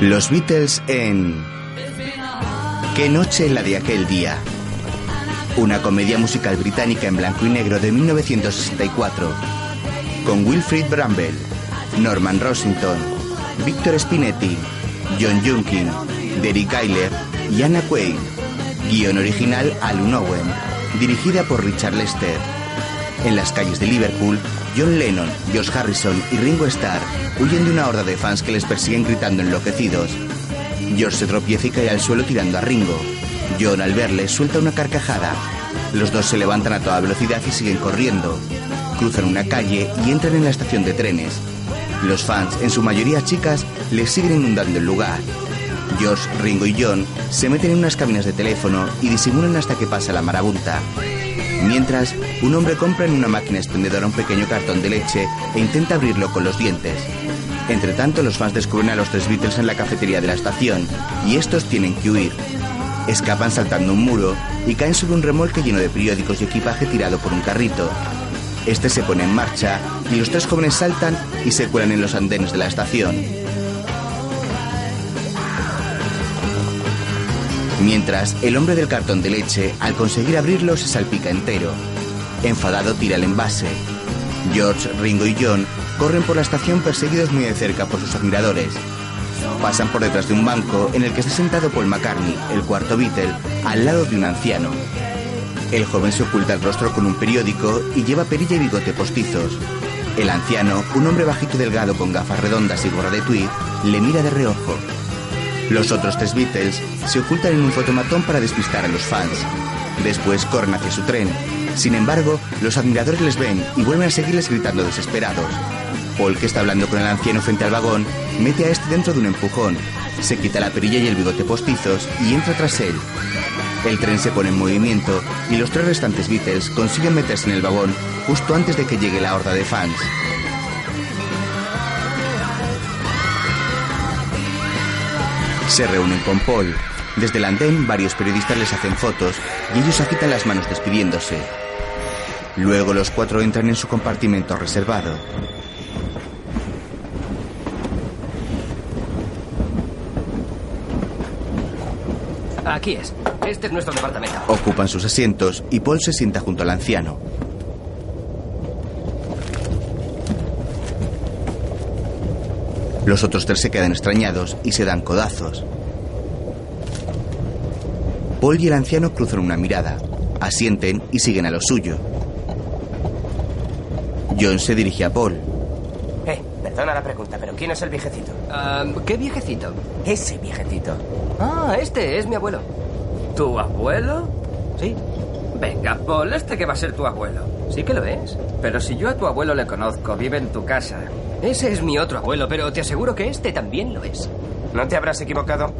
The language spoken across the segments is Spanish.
Los Beatles en Qué noche la de aquel día. Una comedia musical británica en blanco y negro de 1964. Con Wilfrid Bramble, Norman Rossington, Victor Spinetti, John Junkin, Derek Geiler y Anna Quaid. Guión original Alun Owen. Dirigida por Richard Lester. En las calles de Liverpool, John Lennon, Josh Harrison y Ringo Starr huyen de una horda de fans que les persiguen gritando enloquecidos. George se tropieza y cae al suelo tirando a Ringo. John, al verle, suelta una carcajada. Los dos se levantan a toda velocidad y siguen corriendo. Cruzan una calle y entran en la estación de trenes. Los fans, en su mayoría chicas, les siguen inundando el lugar. George, Ringo y John se meten en unas cabinas de teléfono y disimulan hasta que pasa la marabunta. Mientras, un hombre compra en una máquina expendedora un pequeño cartón de leche e intenta abrirlo con los dientes. Entre tanto, los fans descubren a los tres Beatles en la cafetería de la estación y estos tienen que huir. Escapan saltando un muro y caen sobre un remolque lleno de periódicos y equipaje tirado por un carrito. Este se pone en marcha y los tres jóvenes saltan y se cuelan en los andenes de la estación. Mientras, el hombre del cartón de leche, al conseguir abrirlo, se salpica entero. Enfadado, tira el envase. George, Ringo y John corren por la estación perseguidos muy de cerca por sus admiradores. Pasan por detrás de un banco en el que está sentado Paul McCartney, el cuarto Beatle, al lado de un anciano. El joven se oculta el rostro con un periódico y lleva perilla y bigote postizos. El anciano, un hombre bajito y delgado con gafas redondas y gorra de tweed, le mira de reojo. Los otros tres Beatles se ocultan en un fotomatón para despistar a los fans. Después corren hacia su tren. Sin embargo, los admiradores les ven y vuelven a seguirles gritando desesperados. Paul, que está hablando con el anciano frente al vagón, mete a este dentro de un empujón. Se quita la perilla y el bigote postizos y entra tras él. El tren se pone en movimiento y los tres restantes Beatles consiguen meterse en el vagón justo antes de que llegue la horda de fans. Se reúnen con Paul. Desde el andén, varios periodistas les hacen fotos y ellos agitan las manos despidiéndose. Luego los cuatro entran en su compartimento reservado. Aquí es. Este es nuestro departamento. Ocupan sus asientos y Paul se sienta junto al anciano. Los otros tres se quedan extrañados y se dan codazos. Paul y el anciano cruzan una mirada, asienten y siguen a lo suyo. John se dirige a Paul. Eh, perdona la pregunta, pero ¿quién es el viejecito? Ah, ¿Qué viejecito? Ese viejecito. Ah, este es mi abuelo. ¿Tu abuelo? Sí. Venga, Paul, este que va a ser tu abuelo. Sí que lo es. Pero si yo a tu abuelo le conozco, vive en tu casa. Ese es mi otro abuelo, pero te aseguro que este también lo es. ¿No te habrás equivocado?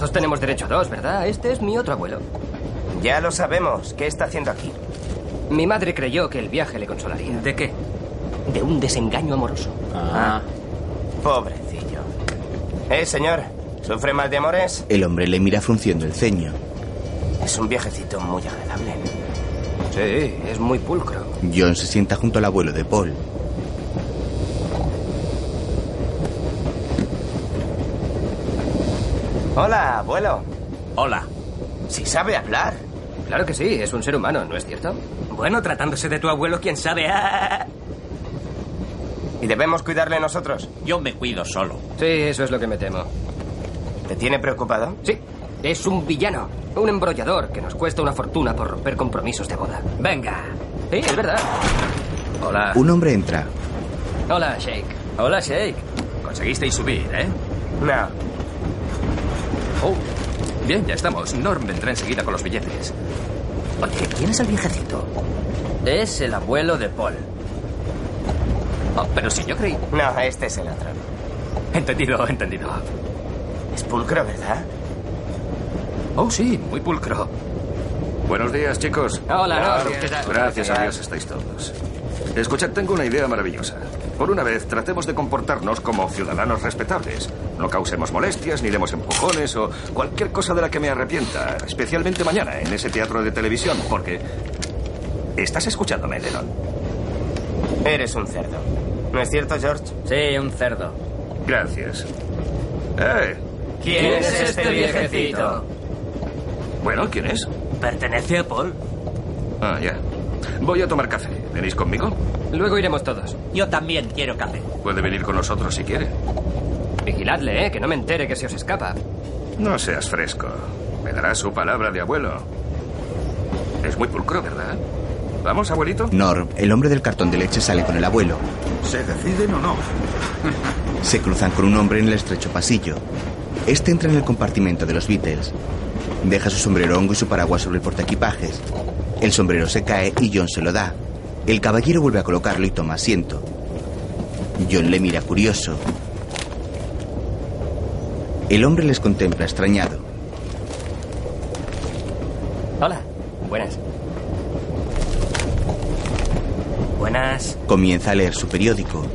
Todos tenemos derecho a dos, ¿verdad? Este es mi otro abuelo. Ya lo sabemos. ¿Qué está haciendo aquí? Mi madre creyó que el viaje le consolaría. ¿De qué? De un desengaño amoroso. Ah. Pobrecillo. Eh, señor. ¿Sufre mal de amores? El hombre le mira frunciendo el ceño. Es un viejecito muy agradable. Sí, es muy pulcro. John se sienta junto al abuelo de Paul. Hola, abuelo. Hola. Si sabe hablar. Claro que sí, es un ser humano, ¿no es cierto? Bueno, tratándose de tu abuelo, quién sabe. Ah. ¿Y debemos cuidarle nosotros? Yo me cuido solo. Sí, eso es lo que me temo. ¿Te tiene preocupado? Sí, es un villano, un embrollador que nos cuesta una fortuna por romper compromisos de boda. Venga. Sí, es verdad. Hola. Un hombre entra. Hola, Shake. Hola, Shake. Conseguisteis subir, ¿eh? No. Oh. Bien, ya estamos. Norm vendrá enseguida con los billetes. Oye, ¿quién es el viejecito? Es el abuelo de Paul. Oh, pero si yo creí. No, este es el otro. Entendido, entendido. Es pulcro, ¿verdad? Oh, sí, muy pulcro. Buenos días, chicos. Hola, Claro. no, ¿qué tal? Gracias a Dios estáis todos. Escuchad, tengo una idea maravillosa. Por una vez, tratemos de comportarnos como ciudadanos respetables. No causemos molestias, ni demos empujones o cualquier cosa de la que me arrepienta, especialmente mañana en ese teatro de televisión, porque... ¿Estás escuchándome, Lennon? Eres un cerdo. ¿No es cierto, George? Sí, un cerdo. Gracias. ¡Eh! ¿Quién es este viejecito? Bueno, ¿quién es? Pertenece a Paul. Ah, ya. Voy a tomar café. ¿Venís conmigo? Luego iremos todos. Yo también quiero café. Puede venir con nosotros si quiere. Vigiladle, ¿eh? Que no me entere que se os escapa. No seas fresco. Me dará su palabra de abuelo. Es muy pulcro, ¿verdad? ¿Vamos, abuelito? Norm, el hombre del cartón de leche, sale con el abuelo. ¿Se deciden o no? Se cruzan con un hombre en el estrecho pasillo. Este entra en el compartimento de los Beatles. Deja su sombrero hongo y su paraguas sobre el portaequipajes. El sombrero se cae y John se lo da. El caballero vuelve a colocarlo y toma asiento. John le mira curioso. El hombre les contempla extrañado. Hola. Buenas. Buenas. Comienza a leer su periódico.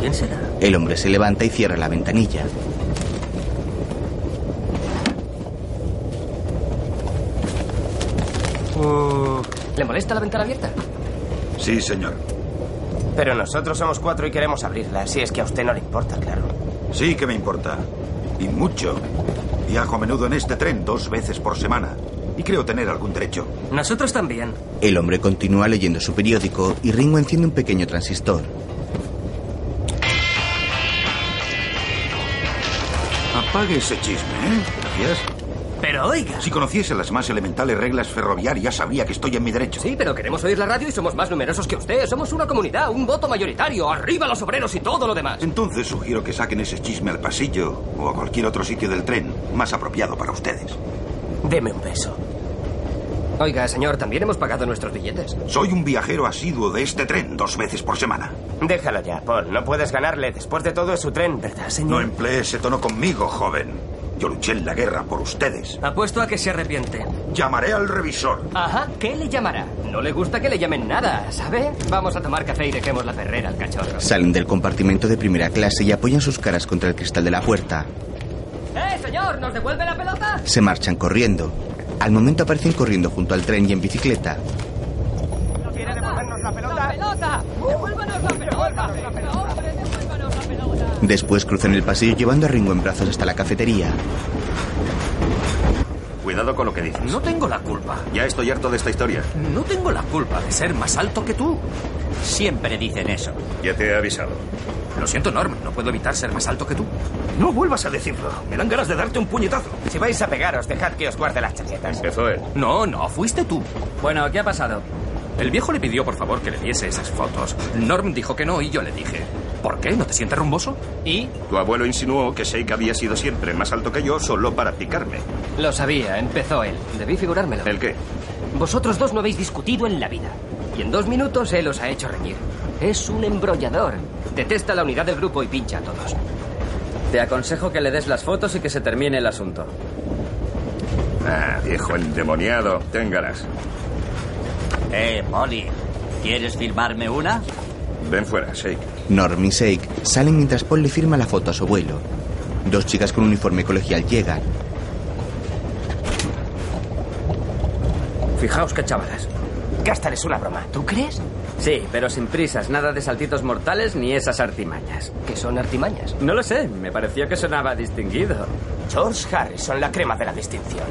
¿Quién será? El hombre se levanta y cierra la ventanilla. ¿Le molesta la ventana abierta? Sí, señor. Pero nosotros somos cuatro y queremos abrirla, si es que a usted no le importa, claro. Sí que me importa. Y mucho. Viajo a menudo en este tren dos veces por semana. Y creo tener algún derecho. Nosotros también. El hombre continúa leyendo su periódico y Ringo enciende un pequeño transistor. Apague ese chisme, ¿eh? Gracias. Pero oiga. Si conociese las más elementales reglas ferroviarias, sabría que estoy en mi derecho. Sí, pero queremos oír la radio y somos más numerosos que usted. Somos una comunidad, un voto mayoritario. Arriba los obreros y todo lo demás. Entonces sugiero que saquen ese chisme al pasillo o a cualquier otro sitio del tren más apropiado para ustedes. Deme un beso. Oiga, señor, también hemos pagado nuestros billetes. Soy un viajero asiduo de este tren dos veces por semana. Déjalo ya, Paul. No puedes ganarle. Después de todo es su tren, ¿verdad, señor? No emplee ese tono conmigo, joven. Yo luché en la guerra por ustedes. Apuesto a que se arrepiente. Llamaré al revisor. Ajá, ¿qué le llamará? No le gusta que le llamen nada, ¿sabe? Vamos a tomar café y dejemos la perrera al cachorro. Salen del compartimento de primera clase y apoyan sus caras contra el cristal de la puerta. ¡Eh, señor! ¿Nos devuelve la pelota? Se marchan corriendo. Al momento aparecen corriendo junto al tren y en bicicleta. ¿No quiere devolvernos la pelota? ¡La pelota! ¡Devuélvanos la pelota! ¡Hombre, devuélvanos la pelota! Después cruzan el pasillo llevando a Ringo en brazos hasta la cafetería. Cuidado con lo que dices. No tengo la culpa. Ya estoy harto de esta historia. No tengo la culpa de ser más alto que tú. Siempre dicen eso. Ya te he avisado. Lo siento, Norm. No puedo evitar ser más alto que tú. No vuelvas a decirlo. Me dan ganas de darte un puñetazo. Si vais a pegaros, dejad que os guarde las chaquetas. Empezó él. No, no, fuiste tú. Bueno, ¿qué ha pasado? El viejo le pidió por favor que le diese esas fotos. Norm dijo que no y yo le dije, ¿por qué? ¿No te sientes rumboso? ¿Y? Tu abuelo insinuó que Sheik había sido siempre más alto que yo solo para picarme. Lo sabía, empezó él. Debí figurármelo. ¿El qué? Vosotros dos no habéis discutido en la vida. Y en dos minutos él os ha hecho reñir. Es un embrollador. Detesta la unidad del grupo y pincha a todos. Te aconsejo que le des las fotos y que se termine el asunto. Ah, viejo endemoniado. Téngalas. Eh, Molly. ¿Quieres filmarme una? Ven fuera, Sheik. Norm y Shake salen mientras Paul le firma la foto a su abuelo. Dos chicas con uniforme colegial llegan. Fijaos qué chavalas. Gastar es una broma. ¿Tú crees? Sí, pero sin prisas, nada de saltitos mortales ni esas artimañas. Que son artimañas. No lo sé, me pareció que sonaba distinguido. George Harrison, la crema de la distinción.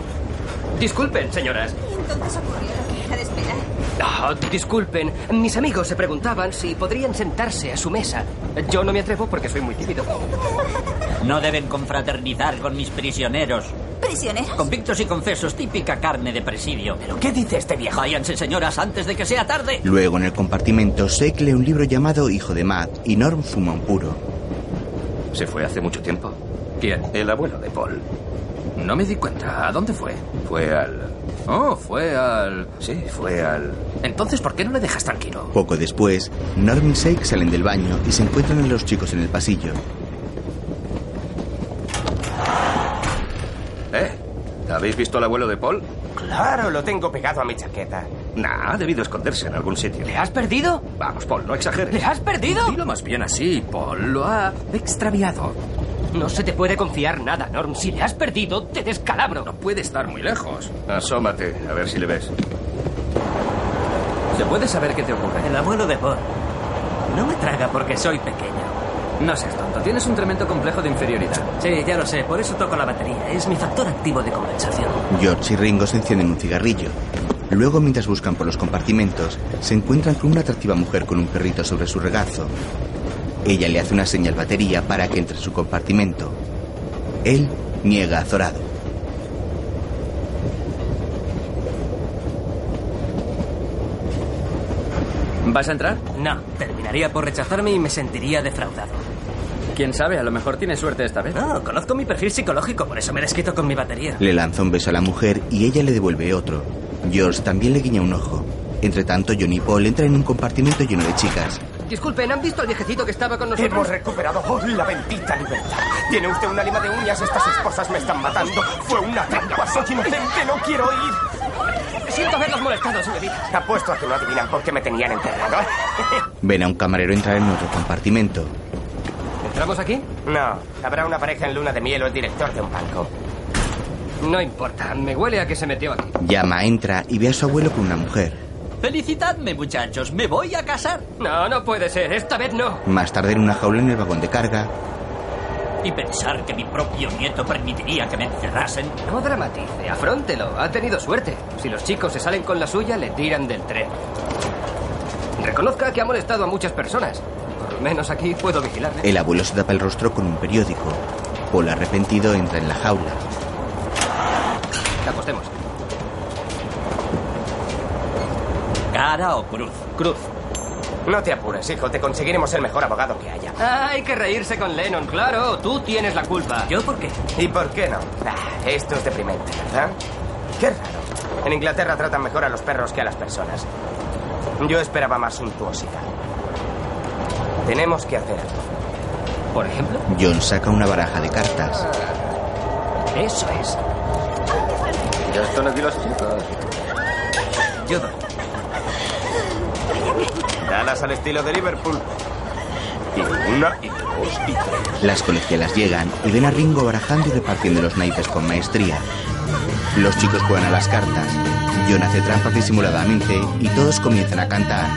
Disculpen, señoras. Entonces ocurrió lo que era de esperar. Disculpen. Mis amigos se preguntaban si podrían sentarse a su mesa. Yo no me atrevo porque soy muy tímido. No deben confraternizar con mis prisioneros. ¿Prisioneros? Convictos y confesos, típica carne de presidio. ¿Pero qué dice este viejo? Váyanse, señoras, antes de que sea tarde. Luego en el compartimento, Shake lee un libro llamado Hijo de Matt y Norm fuma un puro. Se fue hace mucho tiempo. ¿Quién? El abuelo de Paul. No me di cuenta. ¿A dónde fue? Fue al... Oh, fue al... Sí, fue al... Entonces, ¿por qué no le dejas tranquilo? Poco después, Norm y Shake salen del baño y se encuentran a los chicos en el pasillo. ¿Eh? ¿Habéis visto al abuelo de Paul? Claro, lo tengo pegado a mi chaqueta. Nah, ha debido esconderse en algún sitio. ¿Le has perdido? Vamos, Paul, no exageres. ¿Le has perdido? Dilo más bien así, Paul. Lo ha extraviado. No se te puede confiar nada, Norm. Si le has perdido, te descalabro. No puede estar muy lejos. Asómate, a ver si le ves. ¿Se puede saber qué te ocurre? El abuelo de Paul No me traga porque soy pequeño. No seas tonto, tienes un tremendo complejo de inferioridad. Sí, ya lo sé, por eso toco la batería. Es mi factor activo de compensación. George y Ringo se encienden un cigarrillo. Luego, mientras buscan por los compartimentos, se encuentran con una atractiva mujer con un perrito sobre su regazo. Ella le hace una señal batería para que entre en su compartimento. Él niega azorado. ¿Vas a entrar? No, terminaría por rechazarme y me sentiría defraudado. Quién sabe, a lo mejor tienes suerte esta vez. No, conozco mi perfil psicológico, por eso me desquito con mi batería. Le lanza un beso a la mujer y ella le devuelve otro. George también le guiña un ojo. Entre tanto, Johnny y Paul entran en un compartimento lleno de chicas. Disculpen, ¿han visto al viejecito que estaba con nosotros? Hemos recuperado oh, la bendita libertad. Tiene usted una lima de uñas, estas esposas me están matando. Fue una trampa, soy inocente, no quiero ir. Siento haberlos molestado, señorita. Apuesto a que no adivinan por qué me tenían enterrado. Ven a un camarero entrar en otro compartimento. ¿Entramos aquí? No, habrá una pareja en luna de miel o el director de un banco. No importa, me huele a que se metió aquí. Llama, entra y ve a su abuelo con una mujer. Felicitadme, muchachos, me voy a casar. No, no puede ser, esta vez no. Más tarde en una jaula en el vagón de carga, Y pensar que mi propio nieto permitiría que me encerrasen. No dramatice, afróntelo, ha tenido suerte. Si los chicos se salen con la suya, le tiran del tren. Reconozca que ha molestado a muchas personas. Por lo menos aquí puedo vigilarle. el abuelo se tapa el rostro con un periódico. Paul arrepentido entra en la jaula. ¿Cara o cruz? Cruz. No te apures, hijo, te conseguiremos el mejor abogado que haya. Ah, hay que reírse con Lennon, claro. Tú tienes la culpa. ¿Yo por qué? ¿Y por qué no? Ah, esto es deprimente, ¿verdad? Qué raro. En Inglaterra tratan mejor a los perros que a las personas. Yo esperaba más suntuosidad. Tenemos que hacer algo. Por ejemplo, John saca una baraja de cartas. eso es. Ya están aquí los chicos. Yo doy. Dadas al estilo de Liverpool. Y una, y dos, y tres. Las colegialas llegan y ven a Ringo barajando y repartiendo los naipes con maestría. Los chicos juegan a las cartas. John hace trampas disimuladamente y todos comienzan a cantar.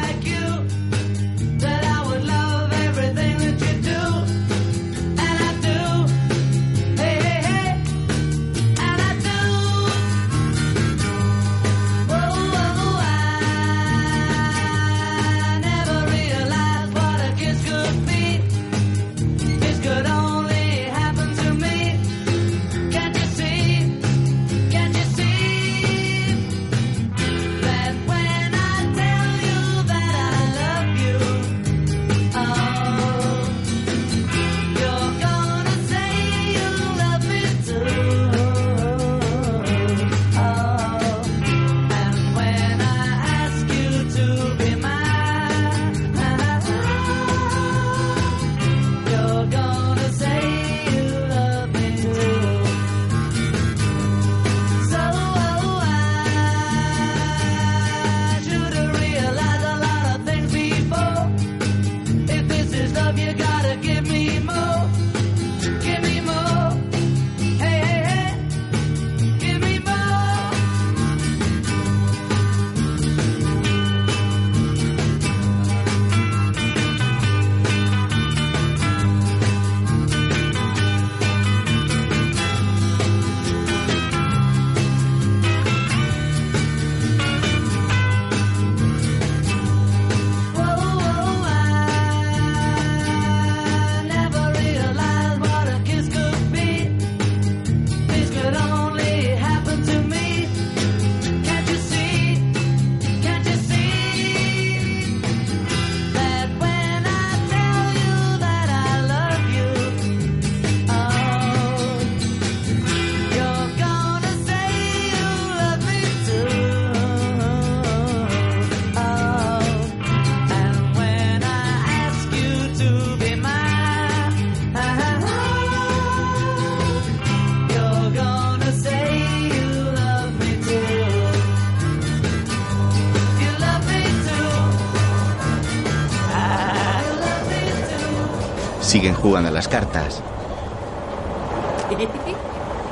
Jugando a las cartas.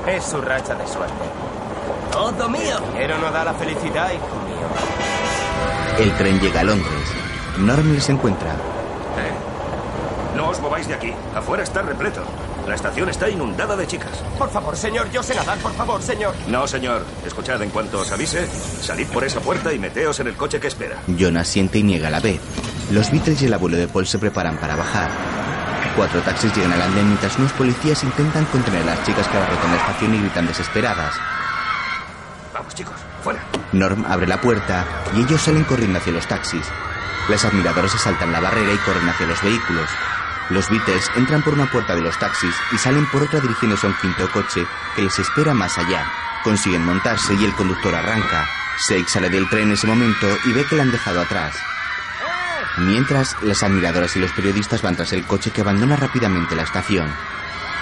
Es su racha de suerte. ¡Todo mío! Pero no da la felicidad, hijo mío. El tren llega a Londres. Norm les encuentra. os mováis de aquí. Afuera está repleto. La estación está inundada de chicas. Por favor, señor, yo sé nadar, por favor, señor. No, señor. Escuchad, en cuanto os avise, salid por esa puerta y meteos en el coche que espera. John asiente y niega a la vez. Los Beatles y el abuelo de Paul se preparan para bajar. Cuatro taxis llegan al andén mientras unos policías intentan contener a las chicas que abarrotan la estación y gritan desesperadas. Vamos, chicos, fuera. Norm abre la puerta y ellos salen corriendo hacia los taxis. Las admiradoras se saltan la barrera y corren hacia los vehículos. Los Beatles entran por una puerta de los taxis y salen por otra dirigiéndose a un quinto coche que les espera más allá. Consiguen montarse y el conductor arranca. Sake sale del tren en ese momento y ve que la han dejado atrás. Mientras, las admiradoras y los periodistas van tras el coche que abandona rápidamente la estación.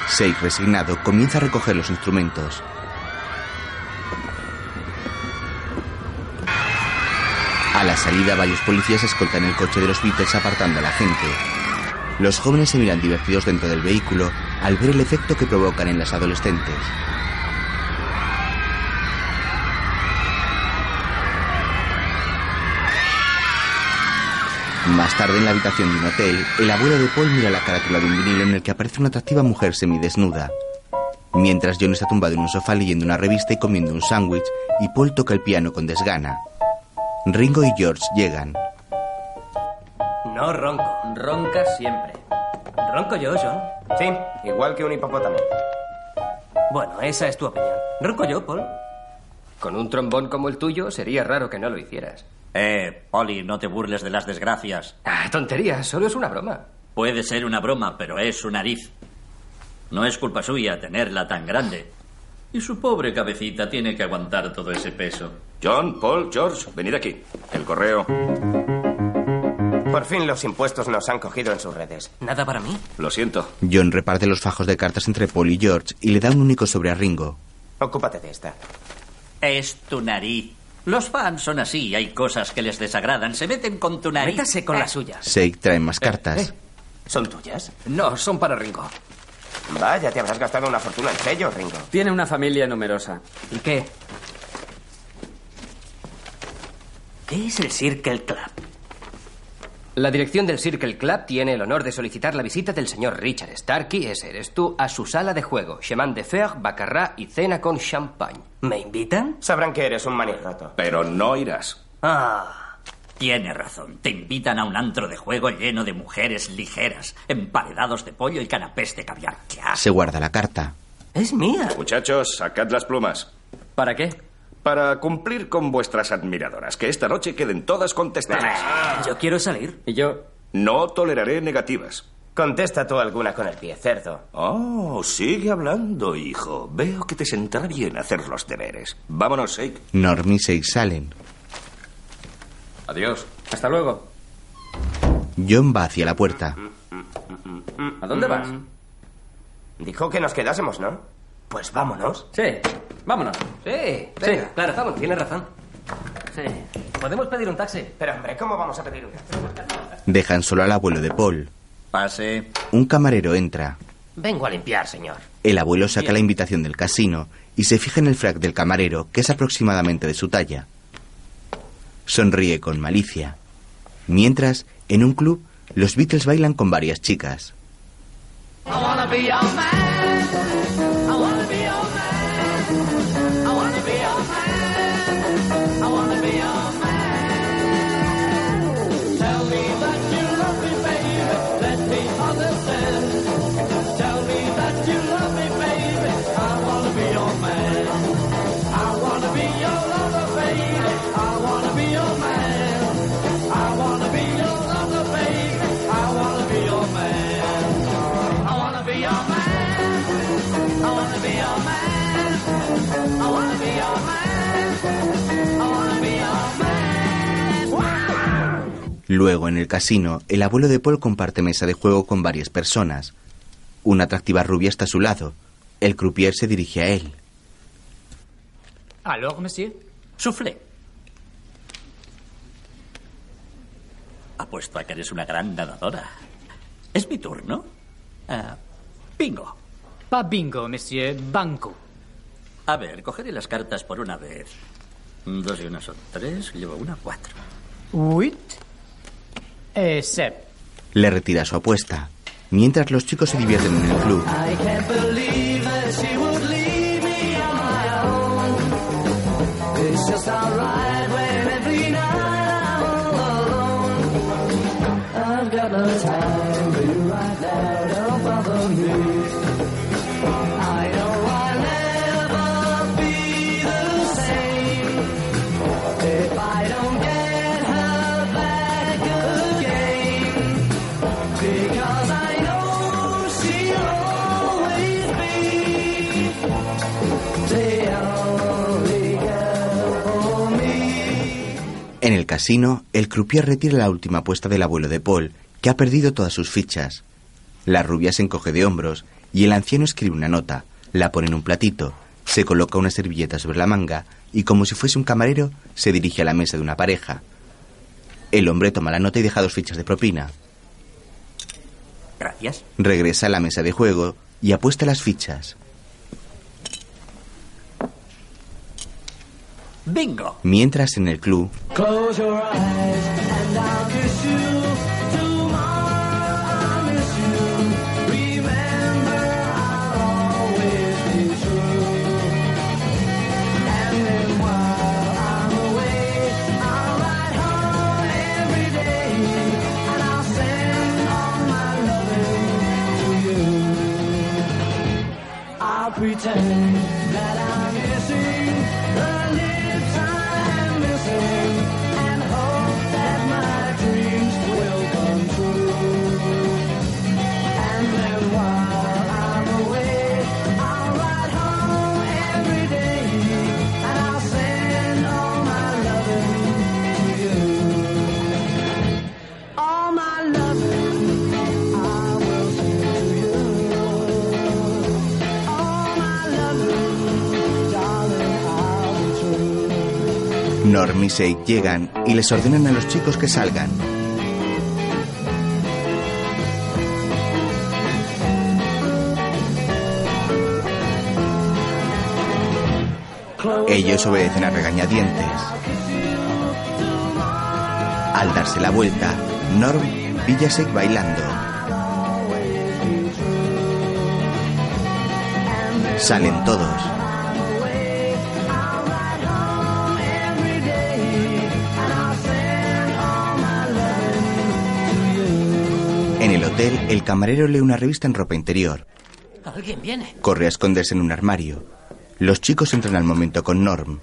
Sake, resignado, comienza a recoger los instrumentos. A la salida, varios policías escoltan el coche de los Beatles apartando a la gente. Los jóvenes se miran divertidos dentro del vehículo al ver el efecto que provocan en las adolescentes. Más tarde, en la habitación de un hotel, el abuelo de Paul mira la carátula de un vinilo en el que aparece una atractiva mujer semidesnuda. Mientras John está tumbado en un sofá leyendo una revista y comiendo un sándwich, y Paul toca el piano con desgana. Ringo y George llegan. No ronco. Ronca siempre. ¿Ronco yo, John? Sí, igual que un hipopótamo. Bueno, esa es tu opinión. ¿Ronco yo, Paul? Con un trombón como el tuyo, sería raro que no lo hicieras. Eh, Polly, no te burles de las desgracias. Ah, tontería, solo es una broma. Puede ser una broma, pero es su nariz. No es culpa suya tenerla tan grande. Y su pobre cabecita tiene que aguantar todo ese peso. John, Paul, George, venid aquí. El correo. Por fin los impuestos nos han cogido en sus redes. ¿Nada para mí? Lo siento. John reparte los fajos de cartas entre Paul y George y le da un único sobre a Ringo. Ocúpate de esta. Es tu nariz. Los fans son así, hay cosas que les desagradan, se meten con tu nariz. Métase con la suya. Sake trae más cartas. ¿Son tuyas? No, son para Ringo. Vaya, te habrás gastado una fortuna en sellos, Ringo. Tiene una familia numerosa. ¿Y qué? ¿Qué es el Circle Club? La dirección del Circle Club tiene el honor de solicitar la visita del señor Richard Starkey, ese eres tú, a su sala de juego, chemin de fer, bacarrá y cena con champagne. ¿Me invitan? Sabrán que eres un manirroto. Pero no irás. Ah, tiene razón. Te invitan a un antro de juego lleno de mujeres ligeras, emparedados de pollo y canapés de caviar. ¡Qué asco! Se guarda la carta. Es mía. Muchachos, sacad las plumas. ¿Para qué? Para cumplir con vuestras admiradoras. Que esta noche queden todas contestadas. Yo quiero salir. Y yo... No toleraré negativas. Contesta tú alguna con el pie, cerdo. Oh, sigue hablando, hijo. Veo que te sentará bien hacer los deberes. Vámonos, Shake. Norm y Sake salen. Adiós. Hasta luego. John va hacia la puerta. ¿A dónde vas? Dijo que nos quedásemos, ¿no? Pues vámonos. Sí, vámonos. Sí, venga, Sí. claro, vamos, tienes razón. Sí. ¿Podemos pedir un taxi? Pero, hombre, ¿cómo vamos a pedir un Dejan solo al abuelo de Paul. Pase. Un camarero entra. Vengo a limpiar, señor. El abuelo saca la invitación del casino y se fija en el frac del camarero, que es aproximadamente de su talla. Sonríe con malicia. Mientras, en un club, los Beatles bailan con varias chicas. Luego, en el casino, el abuelo de Paul comparte mesa de juego con varias personas. Una atractiva rubia está a su lado. El croupier se dirige a él. Alors, monsieur Soufflé. Apuesto a que eres una gran nadadora. Es mi turno. Ah, bingo. Pas bingo, monsieur, banco. A ver, cogeré las cartas por una vez. Dos y una son tres, llevo una cuatro. Huit. Eh. Le retira su apuesta. mientras los chicos se divierten en el club. I En el casino, el croupier retira la última apuesta del abuelo de Paul, que ha perdido todas sus fichas. La rubia se encoge de hombros y el anciano escribe una nota, la pone en un platito, se coloca una servilleta sobre la manga y como si fuese un camarero se dirige a la mesa de una pareja. El hombre toma la nota y deja dos fichas de propina. Gracias. Regresa a la mesa de juego y apuesta las fichas. Bingo. Mientras en el club, Close Norm y Shake llegan y les ordenan a los chicos que salgan. Ellos obedecen a regañadientes. Al darse la vuelta, Norm pilla a bailando. Salen todos. Hotel, el camarero lee una revista en ropa interior. Alguien viene. Corre a esconderse en un armario. Los chicos entran al momento con Norm.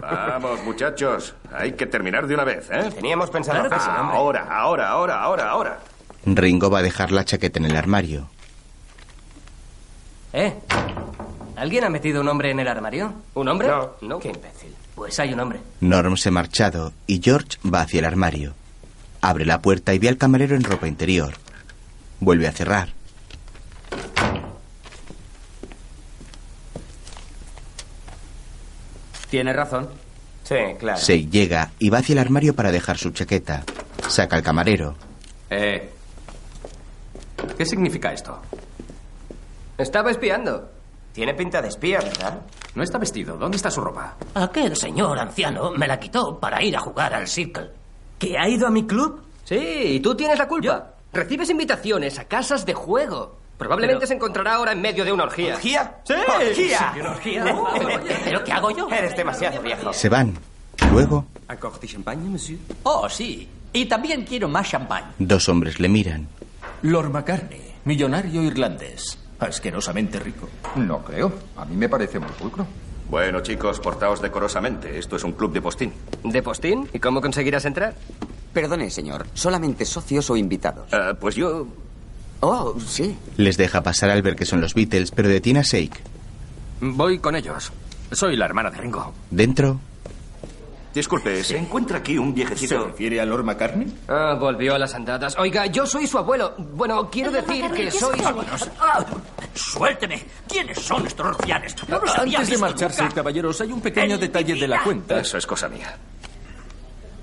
Vamos, muchachos. Hay que terminar de una vez, ¿eh? Teníamos pensado Claro. Ahora, ahora, ahora, ahora, ahora. Ringo va a dejar la chaqueta en el armario. ¿Eh? ¿Alguien ha metido un hombre en el armario? ¿Un hombre? No. No. Qué imbécil. Pues hay un hombre. Norm se ha marchado y George va hacia el armario. Abre la puerta y ve al camarero en ropa interior. Vuelve a cerrar. Tiene razón. Sí, claro. Shake llega y va hacia el armario para dejar su chaqueta. Saca al camarero. Eh. ¿Qué significa esto? Estaba espiando. Tiene pinta de espía, ¿verdad? No está vestido. ¿Dónde está su ropa? Aquel señor anciano me la quitó para ir a jugar al Circle. ¿Que ha ido a mi club? Sí, y tú tienes la culpa. Recibes invitaciones a casas de juego. Probablemente Pero- se encontrará ahora en medio de una orgía. ¿Orgía? ¡Sí! ¡Orgía! Sí, una orgía. ¿Pero qué hago yo? Eres demasiado viejo. Se van. Luego, ¿Encore de champagne, monsieur? Oh, sí. Y también quiero más champán. dos hombres le miran. Lord McCartney, millonario irlandés. Asquerosamente rico. No creo. A mí me parece muy pulcro. Bueno, chicos, portaos decorosamente. Esto es un club de postín. ¿De postín? ¿Y cómo conseguirás entrar? Perdone, señor. ¿Solamente socios o invitados? Ah, pues yo... Oh, sí. Les deja pasar al ver que son los Beatles, pero detiene a Shake. Voy con ellos. Soy la hermana de Ringo. Dentro, Disculpe, ¿se encuentra aquí un ¿Se viejecito? refiere a Lord McCartney? Ah, volvió a las andadas. Oiga, yo soy su abuelo. Bueno, quiero decir que soy su... ¡Ah! ¡Suélteme! ¿Quiénes son estos rufianes? No los había Antes de visto marcharse, nunca. caballeros, hay un pequeño detalle de la cuenta. Eso es cosa mía.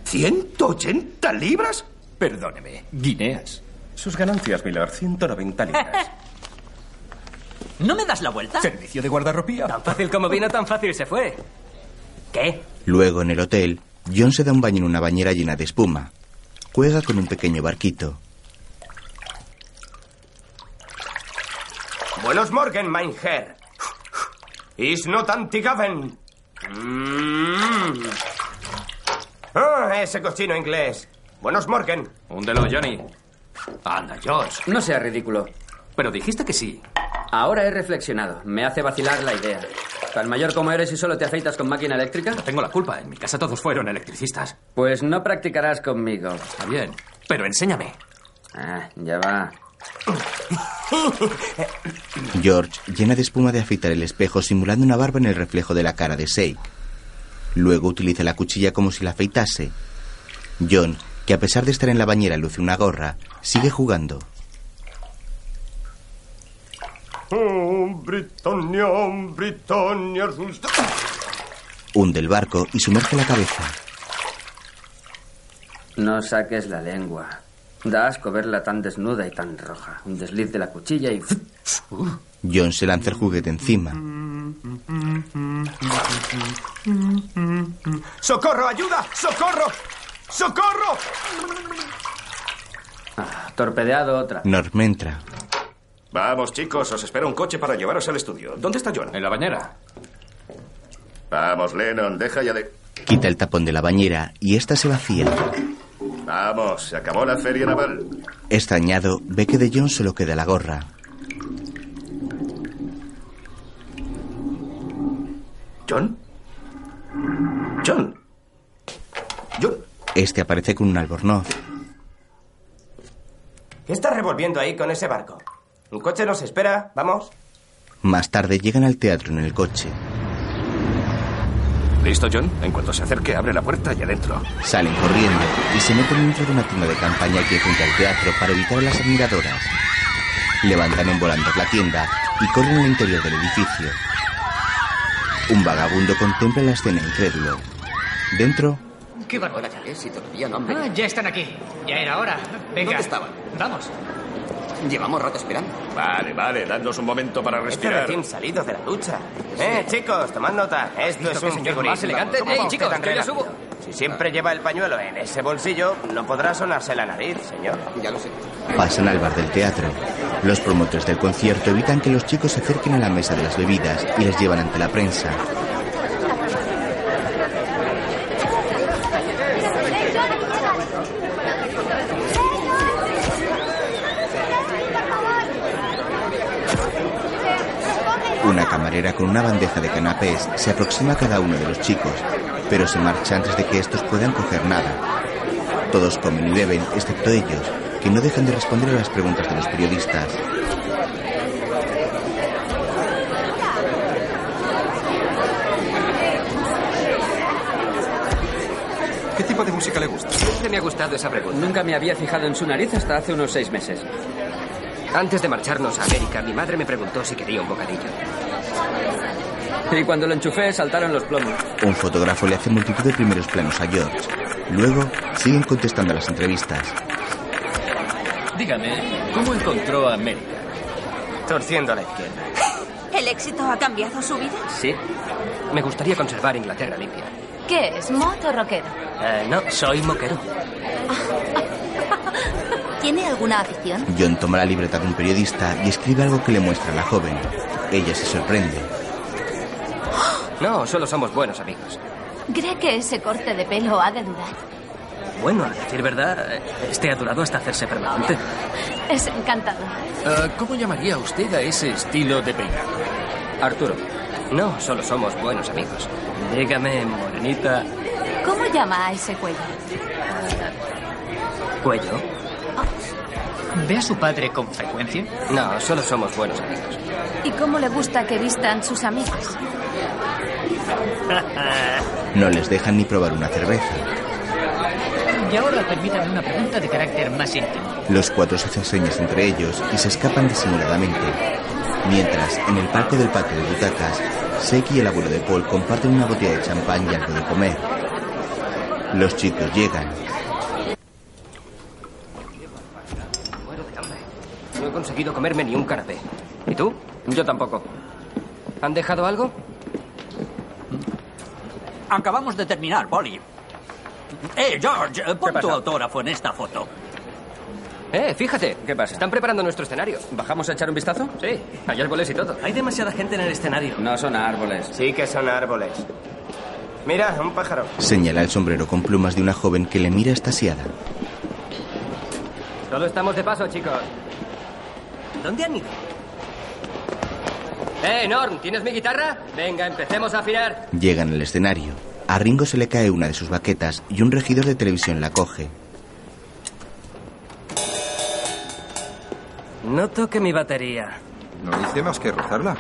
¿180 libras? Perdóneme, guineas. Sus ganancias, Miller, 190 libras. ¿No me das la vuelta? Servicio de guardarropía. Tan fácil como vino, tan fácil se fue. ¿Qué? luego en el hotel, John se da un baño en una bañera llena de espuma. juega con un pequeño barquito. Buenos Morgen, mein Herr. Is not antigaven. Mm. Ah, ese cochino inglés. Buenos Morgen. Húndelo, Johnny. Anda, George. No sea ridículo. Pero dijiste que sí. Ahora he reflexionado. Me hace vacilar la idea. Tan mayor como eres y solo te afeitas con máquina eléctrica. No tengo la culpa. En mi casa todos fueron electricistas. Pues no practicarás conmigo. Está bien. Pero enséñame. Ah, ya va. George llena de espuma de afeitar el espejo simulando una barba en el reflejo de la cara de Sake. Luego utiliza la cuchilla como si la afeitase. John, que a pesar de estar en la bañera luce una gorra, sigue jugando. Oh, Britannia, Britannia. Hunde el barco y sumerge la cabeza. No saques la lengua. Da asco verla tan desnuda y tan roja. Un desliz de la cuchilla y... John se lanza el juguete encima. ¡Socorro, ayuda! ¡Socorro! ¡Socorro! Ah, torpedeado otra. Norm entra. Vamos, chicos, os espera un coche para llevaros al estudio. ¿Dónde está John? En la bañera. Vamos, Lennon, deja ya de... Quita el tapón de la bañera y esta se vacía. Vamos, se acabó la feria naval. Extrañado, ve que de John solo queda la gorra. ¿John? ¿John? ¿John? Este aparece con un albornoz. ¿Qué está revolviendo ahí con ese barco? Un coche nos espera, vamos. Más tarde llegan al teatro en el coche. ¿Listo, John? En cuanto se acerque, abre la puerta y adentro. Salen corriendo y se meten dentro de una tienda de campaña que hay frente al teatro para evitar a las admiradoras. Levantan en volantes la tienda y corren al interior del edificio. Un vagabundo contempla la escena incrédulo. Dentro, ¡Qué barbaridad! Si todavía no han Ah, venido. ya están aquí. Ya era hora. Venga. ¿Dónde estaban? Vamos. Llevamos rato esperando. Vale, vale, dadnos un momento para Este respirar. recién salido de la ducha. Eh, chicos, tomad nota. Esto es un señor figurín. más elegante. ¿Cómo Ey, va usted chicos, yo subo. Si siempre lleva el pañuelo en ese bolsillo, no podrá sonarse la nariz, señor. Ya lo sé. pasan al bar del teatro. Los promotores del concierto evitan que los chicos se acerquen a la mesa de las bebidas y les llevan ante la prensa. Una camarera con una bandeja de canapés se aproxima a cada uno de los chicos, pero se marcha antes de que estos puedan coger nada. Todos comen y beben, excepto ellos, que no dejan de responder a las preguntas de los periodistas. ¿Qué tipo de música le gusta? Siempre me ha gustado esa pregunta. Nunca me había fijado en su nariz hasta hace unos seis meses. Antes de marcharnos a América, mi madre me preguntó si quería un bocadillo. Y cuando lo enchufé, saltaron los plomos. Un fotógrafo le hace multitud de primeros planos a George. Luego, siguen contestando a las entrevistas. Dígame, ¿cómo encontró a América? Torciendo a la izquierda. ¿El éxito ha cambiado su vida? Sí. Me gustaría conservar Inglaterra limpia. ¿Qué es, mod o rockero? Eh, no, soy moquero. ¿Tiene alguna afición? John toma la libreta de un periodista y escribe algo que le muestra a la joven. Ella se sorprende. No, solo somos buenos amigos. ¿Cree que ese corte de pelo ha de durar? Bueno, a decir verdad, este ha durado hasta hacerse permanente. Es encantador. Ah, ¿Cómo llamaría usted a ese estilo de peinado? Arturo. No, solo somos buenos amigos. Dígame, morenita. ¿Cómo llama a ese cuello? ¿Cuello? ¿Ve a su padre con frecuencia? No, solo somos buenos amigos. ¿Y cómo le gusta que vistan sus amigos? No les dejan ni probar una cerveza. Y ahora permítame una pregunta de carácter más íntimo. Los cuatro se hacen señas entre ellos y se escapan disimuladamente. Mientras, en el palco del patio de butacas, Seki y el abuelo de Paul comparten una botella de champán y algo de comer. Los chicos llegan. Muero de hambre. No he conseguido comerme ni un canapé. ¿Y tú? Yo tampoco. ¿Han dejado algo? Acabamos de terminar, Polly. Eh, George, pon ¿Qué tu autógrafo en esta foto. Eh, fíjate. ¿Qué pasa? Están preparando nuestro escenario. ¿Bajamos a echar un vistazo? Sí, hay árboles y todo. Hay demasiada gente en el escenario. No son árboles. Sí que son árboles. Mira, un pájaro. Señala el sombrero con plumas de una joven que le mira estasiada. Solo estamos de paso, chicos. ¿Dónde han ido? Eh, Norm, ¿tienes mi guitarra? Venga, empecemos a afinar. Llegan al escenario. A Ringo se le cae una de sus baquetas y un regidor de televisión la coge. No toque mi batería. No hice más que rozarla.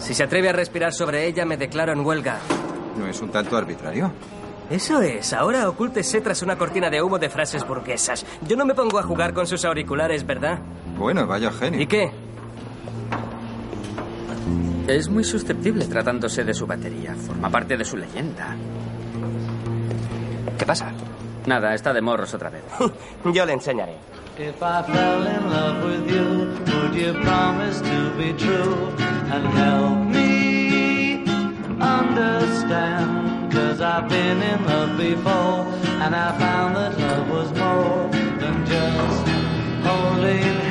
Si se atreve a respirar sobre ella, me declaro en huelga. ¿No es un tanto arbitrario? Eso es, ahora ocúltese tras una cortina de humo de frases burguesas. Yo no me pongo a jugar con sus auriculares, ¿verdad? Bueno, vaya genio. ¿Y qué? Es muy susceptible tratándose de su batería. Forma parte de su leyenda. ¿Qué pasa? Nada, está de morros otra vez. Yo le enseñaré. If I fell in love with you, would you promise to be true and help me understand? Cause I've been in love before and I found that love was more than just holding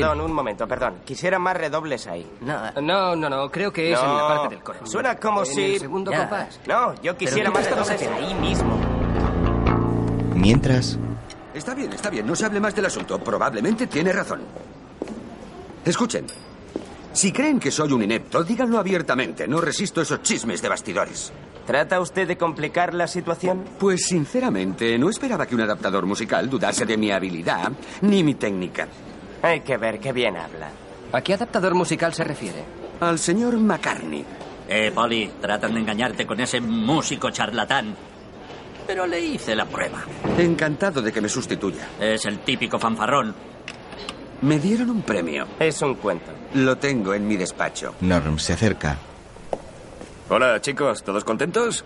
Perdón, un momento, perdón. Quisiera más redobles ahí. No, no, no, no, creo que es en la parte del coro. Suena como En si. el segundo Ya. compás. No, yo quisiera ¿qué más redobles ahí mismo. Mientras, Está bien, está bien. No se hable más del asunto. Probablemente tiene razón. Escuchen. Si creen que soy un inepto, díganlo abiertamente. No resisto esos chismes de bastidores. ¿Trata usted de complicar la situación? Pues sinceramente, no esperaba que un adaptador musical dudase de mi habilidad ni mi técnica. Hay que ver qué bien habla. ¿A qué adaptador musical se refiere? Al señor McCartney. Eh, Polly, tratan de engañarte con ese músico charlatán. Pero le hice la prueba. Encantado de que me sustituya. Es el típico fanfarrón. Me dieron un premio. Es un cuento. Lo tengo en mi despacho. Norm se acerca. Hola, chicos, ¿todos contentos?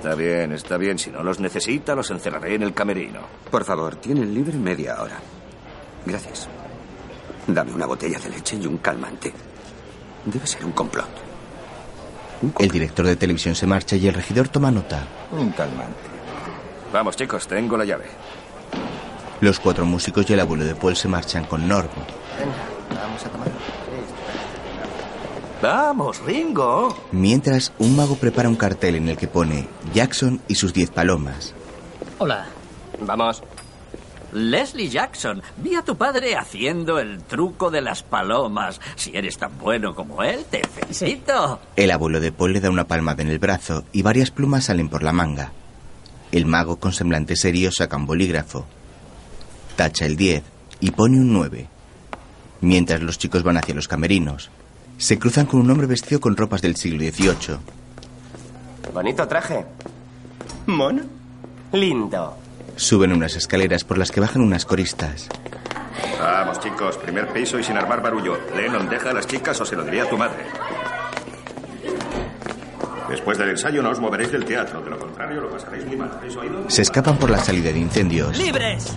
Está bien, está bien. Si no los necesita, los encerraré en el camerino. Por favor, tienen libre media hora. Gracias. Dame una botella de leche y un calmante. Debe ser un complot. El director de televisión se marcha y el regidor toma nota. Un calmante. Vamos, chicos, tengo la llave. Los cuatro músicos y el abuelo de Paul se marchan con Norm. Vamos a tomar. Vamos, Ringo. Mientras, un mago prepara un cartel en el que pone Jackson y sus diez palomas. Hola. Vamos. Leslie Jackson, vi a tu padre haciendo el truco de las palomas. Si eres tan bueno como él, te felicito. El abuelo de Paul le da una palmada en el brazo y varias plumas salen por la manga. El mago con semblante serio saca un bolígrafo. Tacha el 10 y pone un 9. Mientras los chicos van hacia los camerinos, se cruzan con un hombre vestido con ropas del siglo XVIII. Bonito traje. Mono. Lindo. Suben unas escaleras por las que bajan unas coristas. Vamos, chicos, primer piso y sin armar barullo. Lennon, deja a las chicas o se lo diría a tu madre. Después del ensayo no os moveréis del teatro, de lo contrario lo pasaréis muy mal. ¿Habéis oído? Se escapan por la salida de incendios. ¡Libres!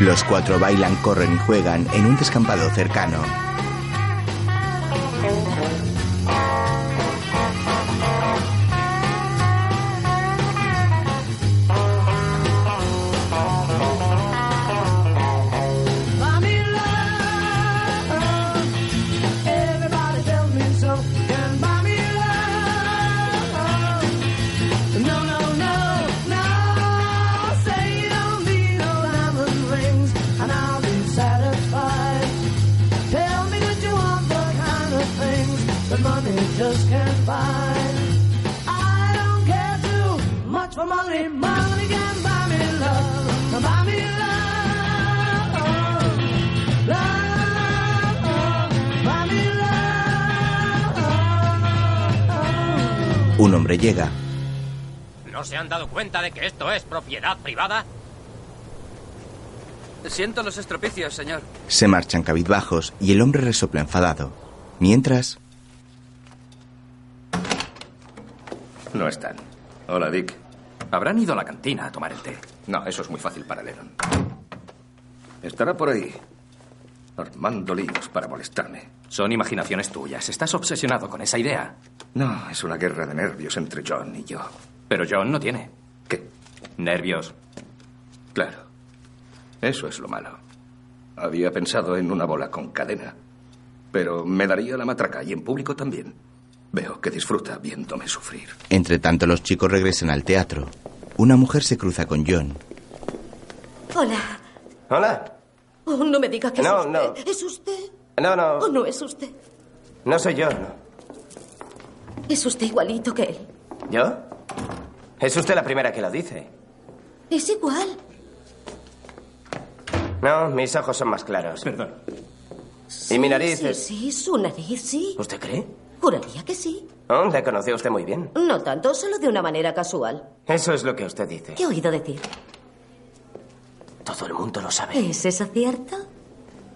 Los cuatro bailan, corren y juegan en un descampado cercano. Un hombre llega. ¿No se han dado cuenta de que esto es propiedad privada? Siento los estropicios, señor. Se marchan cabizbajos y el hombre resopla enfadado. Mientras, No están. Hola, Dick. Habrán ido a la cantina a tomar el té. No, eso es muy fácil para Lennon. Estará por ahí. Armando líos para molestarme. Son imaginaciones tuyas. Estás obsesionado con esa idea. No, es una guerra de nervios entre John y yo. Pero John no tiene. ¿Qué? Nervios. Claro. Eso es lo malo. Había pensado en una bola con cadena. Pero me daría la matraca y en público también. Veo que disfruta viéndome sufrir. entre tanto los chicos regresan al teatro. Una mujer se cruza con John. Hola. Hola. Oh, no me diga que No, es usted. no. ¿Es usted? No, no. ¿O no es usted? No soy yo, ¿no? Es usted igualito que él. ¿Yo? Es usted la primera que lo dice. Es igual. No, mis ojos son más claros. Perdón. Y mi nariz Sí, es... sí, su nariz, sí. ¿Usted cree? Juraría que sí. Oh, le conoció usted muy bien. No tanto, solo de una manera casual. Eso es lo que usted dice. ¿Qué he oído decir? Todo el mundo lo sabe. ¿Es eso cierto?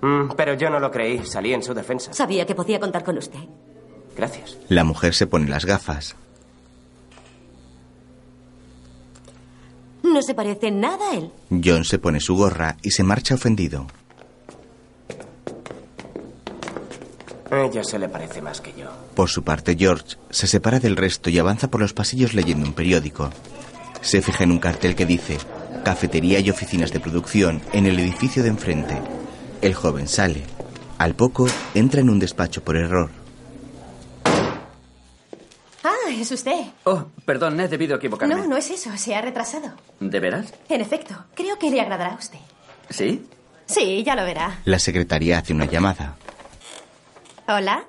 Mm, pero yo no lo creí. Salí en su defensa. Sabía que podía contar con usted. Gracias. La mujer se pone las gafas. No se parece en nada a él. John se pone su gorra y se marcha ofendido. Ella se le parece más que yo. Por su parte, George se separa del resto y avanza por los pasillos leyendo un periódico. Se fija en un cartel que dice Cafetería y oficinas de producción en el edificio de enfrente. El joven sale. Al poco, entra en un despacho por error. Ah, es usted. Oh, perdón, he debido equivocarme. No, no es eso, se ha retrasado. ¿De veras? En efecto, creo que le agradará a usted. ¿Sí? Sí, ya lo verá. La secretaria hace una llamada. Hola.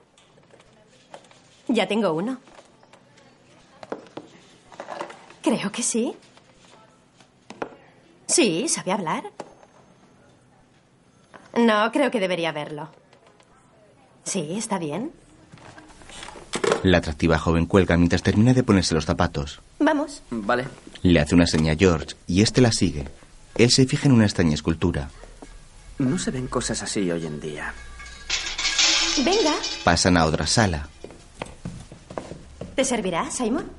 Ya tengo uno. Creo que sí. Sí, sabe hablar. No, creo que debería verlo. Sí, está bien. La atractiva joven cuelga mientras termina de ponerse los zapatos. Vamos. Vale. Le hace una seña a George y este la sigue. Él se fija en una extraña escultura. No se ven cosas así hoy en día. Venga. Pasan a otra sala. ¿Te servirá, Simon?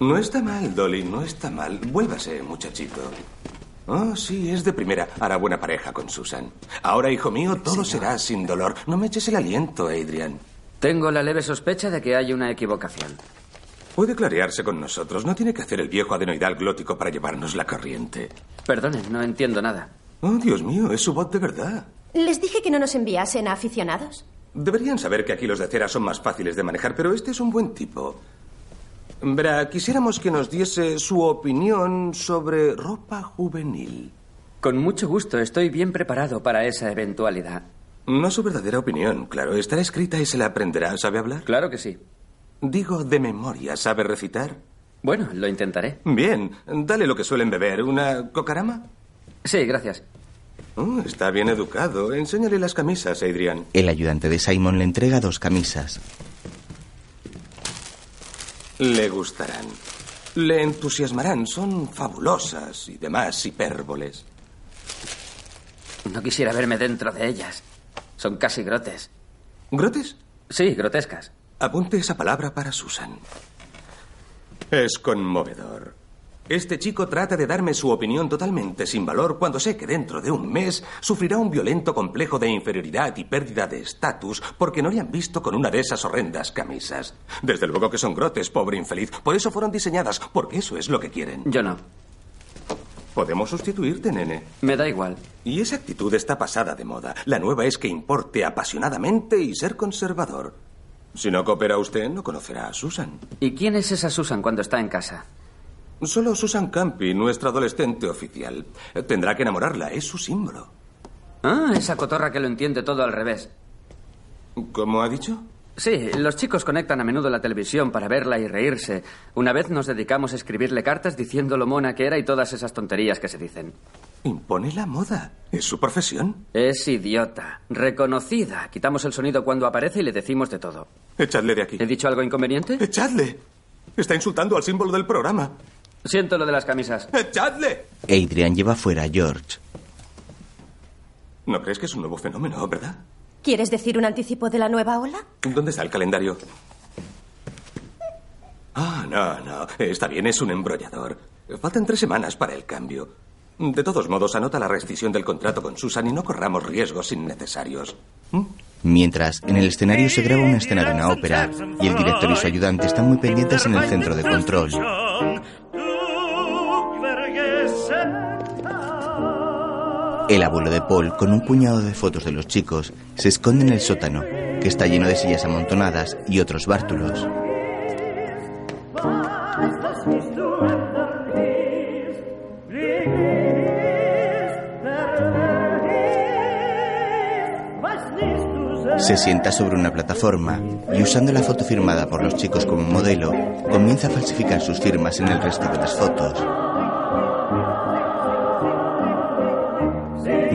No está mal, Dolly, no está mal. Vuélvase, muchachito. Oh, sí, es de primera. Hará buena pareja con Susan. Ahora, hijo mío, todo será sin dolor. No me eches el aliento, Adrian. Tengo la leve sospecha de que hay una equivocación. Puede clarearse con nosotros. No tiene que hacer el viejo adenoidal glótico para llevarnos la corriente. Perdonen, no entiendo nada. Oh, Dios mío, es su voz de verdad. Les dije que no nos enviasen a aficionados. Deberían saber que aquí los de cera son más fáciles de manejar, pero este es un buen tipo. Verá, quisiéramos que nos diese su opinión sobre ropa juvenil. Con mucho gusto, estoy bien preparado para esa eventualidad. No su verdadera opinión, claro. Estará escrita y se la aprenderá. ¿Sabe hablar? Claro que sí. Digo, de memoria. ¿Sabe recitar? Bueno, lo intentaré. Bien. Dale lo que suelen beber. ¿Una cocarama? Sí, gracias. Oh, está bien educado. Enséñale las camisas, Adrian. El ayudante de Simon le entrega dos camisas. Le gustarán. Le entusiasmarán. Son fabulosas y demás hipérboles. No quisiera verme dentro de ellas. Son casi grotes. ¿Grotes? Sí, grotescas. Apunte esa palabra para Susan. Es conmovedor. Este chico trata de darme su opinión totalmente sin valor cuando sé que dentro de un mes sufrirá un violento complejo de inferioridad y pérdida de estatus porque no le han visto con una de esas horrendas camisas. Desde luego que son grotes, pobre infeliz. Por eso fueron diseñadas, porque eso es lo que quieren. Yo no. Podemos sustituirte, nene. Me da igual. Y esa actitud está pasada de moda. La nueva es que importe apasionadamente y ser conservador. Si no coopera usted, no conocerá a Susan. ¿Y quién es esa Susan cuando está en casa? Solo Susan Campi, nuestra adolescente oficial. Tendrá que enamorarla, es su símbolo. Ah, esa cotorra que lo entiende todo al revés. ¿Cómo ha dicho? Sí, los chicos conectan a menudo la televisión para verla y reírse. Una vez nos dedicamos a escribirle cartas diciendo lo mona que era y todas esas tonterías que se dicen. Impone la moda. Es su profesión. Es idiota. Reconocida. Quitamos el sonido cuando aparece y le decimos de todo. Echadle de aquí. ¿He dicho algo inconveniente? ¡Echadle! Está insultando al símbolo del programa. Siento lo de las camisas. ¡Echadle! Adrian lleva fuera a George. ¿No crees que es un nuevo fenómeno, verdad? ¿Quieres decir un anticipo de la nueva ola? ¿Dónde está el calendario? Ah, no, no. Está bien, es un embrollador. Faltan tres semanas para el cambio. De todos modos, anota la rescisión del contrato con Susan y no corramos riesgos innecesarios. Mientras, en el escenario se graba una escena de una ópera y el director y su ayudante están muy pendientes en el centro de control. El abuelo de Paul, con un puñado de fotos de los chicos, se esconde en el sótano, que está lleno de sillas amontonadas y otros bártulos. Se sienta sobre una plataforma y usando la foto firmada por los chicos como modelo, comienza a falsificar sus firmas en el resto de las fotos.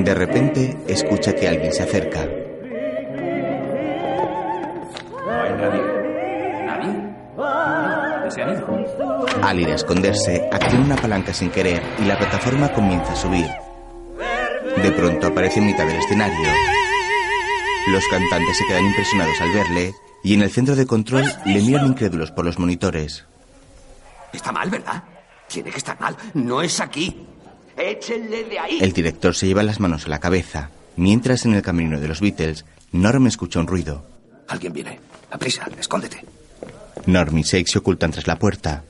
De repente, escucha que alguien se acerca. No hay nadie. ¿Nadie? No, se han ido. Al ir a esconderse, acciona una palanca sin querer y la plataforma comienza a subir. De pronto aparece en mitad del escenario. Los cantantes se quedan impresionados al verle y en el centro de control le miran incrédulos por los monitores. Está mal, ¿verdad? Tiene que estar mal. No es aquí. Échenle de ahí. El director se lleva las manos a la cabeza, mientras en el camino de los Beatles, Norm escucha un ruido. Alguien viene. A prisa, escóndete. Norm y Shake se ocultan tras la puerta.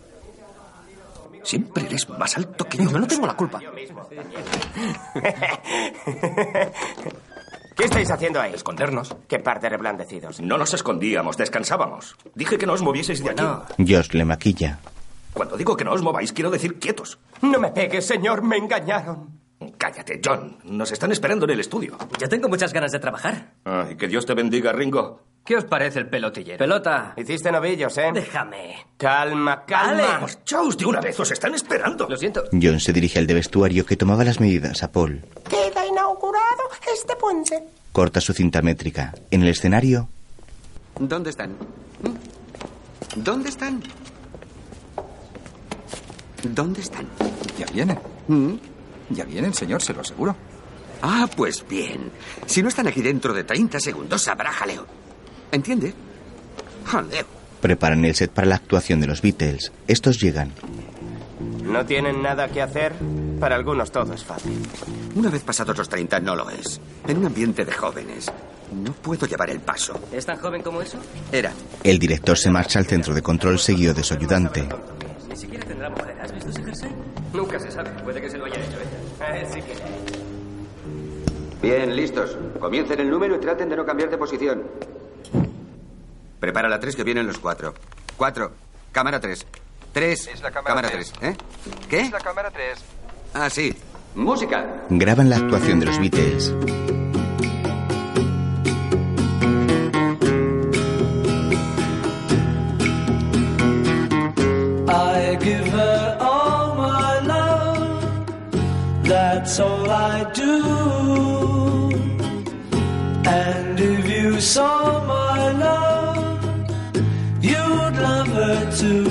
Siempre eres más alto que yo. Yo no tengo la culpa. ¿Qué estáis haciendo ahí? Escondernos. ¿Qué par de reblandecidos? No nos escondíamos, descansábamos. Dije que no os movieseis de aquí. Josh le maquilla. Cuando digo que no os mováis, quiero decir quietos. No me pegues, señor, me engañaron. Cállate, John. Nos están esperando en el estudio. Yo tengo muchas ganas de trabajar. Ay, que Dios te bendiga, Ringo. ¿Qué os parece el pelotillero? Pelota. Hiciste novillos, ¿eh? Déjame. Calma, calma. Marchaos de una vez, os están esperando. Lo siento. John se dirige al de vestuario que tomaba las medidas a Paul. Queda inaugurado este puente. Corta su cinta métrica. En el escenario, ¿Dónde están? ¿Mm? ¿Dónde están? ¿Dónde están? Ya vienen. ¿Mm? Ya vienen, señor, se lo aseguro. Ah, pues bien. Si no están aquí dentro de 30 segundos, habrá jaleo. ¿Entiende? Jaleo. preparan el set para la actuación de los Beatles. Estos llegan. ¿No tienen nada que hacer? Para algunos todo es fácil. Una vez pasados los 30 no lo es. En un ambiente de jóvenes. No puedo llevar el paso. ¿Es tan joven como eso? Era. El director se marcha al centro de control seguido de su ayudante. Ni siquiera tendrá mujer. ¿Has visto ese jersey? Nunca se sabe. Puede que se lo haya hecho ella. Eh, sí que... Bien, listos. Comiencen el número y traten de no cambiar de posición. Prepara la 3 que vienen los cuatro. Cuatro. Cámara 3. 3. Es la cámara tres. tres. ¿Eh? ¿Qué? Es la cámara 3. Ah, sí. Música. Graban la actuación de los Beatles. I give That's all I do. And if you saw my love, you'd love her too.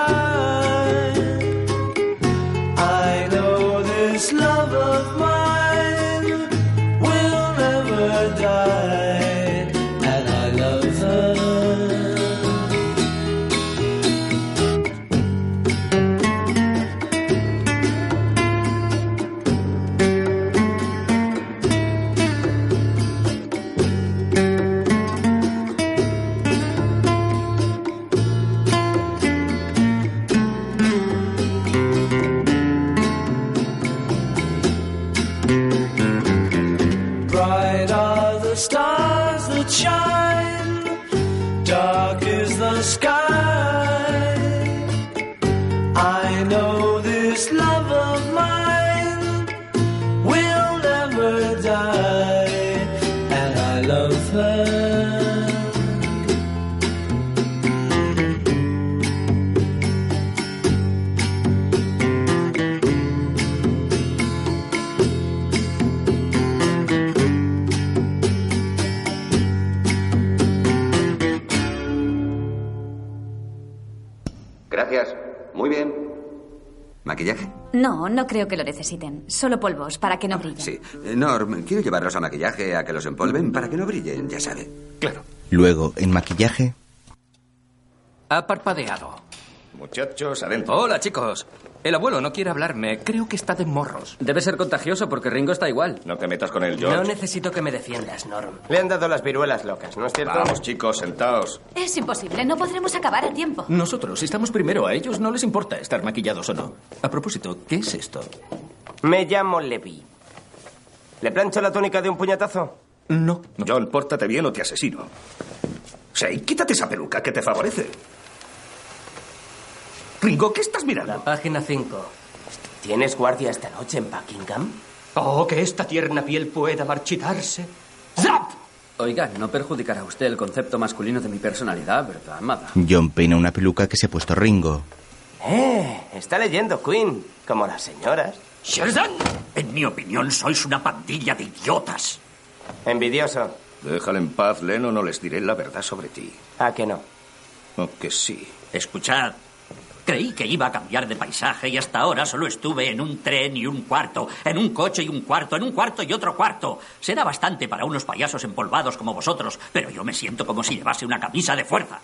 No, no creo que lo necesiten. Solo polvos, para que no brillen. Sí. Eh, Norm, quiero llevarlos a maquillaje a que los empolven para que no brillen, ya sabe. Claro. Luego, en maquillaje, Ha parpadeado. Muchachos, adentro. Hola, chicos. El abuelo no quiere hablarme. Creo que está de morros. Debe ser contagioso porque Ringo está igual. No te metas con él, No George. necesito que me defiendas, Norm. Le han dado las viruelas locas, ¿no es cierto? Vamos, chicos, sentaos. Es imposible, no podremos acabar a tiempo. Nosotros estamos primero. A ellos no les importa estar maquillados o no. A propósito, ¿qué es esto? Me llamo Levi. ¿Le plancho la túnica de un puñetazo? No. John, pórtate bien o te asesino. Sí, quítate esa peluca que te favorece. Ringo, ¿qué estás mirando? La página 5. ¿Tienes guardia esta noche en Buckingham? Oh, que esta tierna piel pueda marchitarse. ¡Zap! Oiga, no perjudicará usted el concepto masculino de mi personalidad, ¿verdad, amada? John peina una peluca que se ha puesto Ringo. Eh, está leyendo Queen, como las señoras. Sheridan, en mi opinión sois una pandilla de idiotas. Envidioso. Déjale en paz, Leno, no les diré la verdad sobre ti. ¿A que no? Aunque sí. Escuchad, Creí que iba a cambiar de paisaje y hasta ahora solo estuve en un tren y un cuarto, en un coche y un cuarto, en un cuarto y otro cuarto. Será bastante para unos payasos empolvados como vosotros, pero yo me siento como si llevase una camisa de fuerza.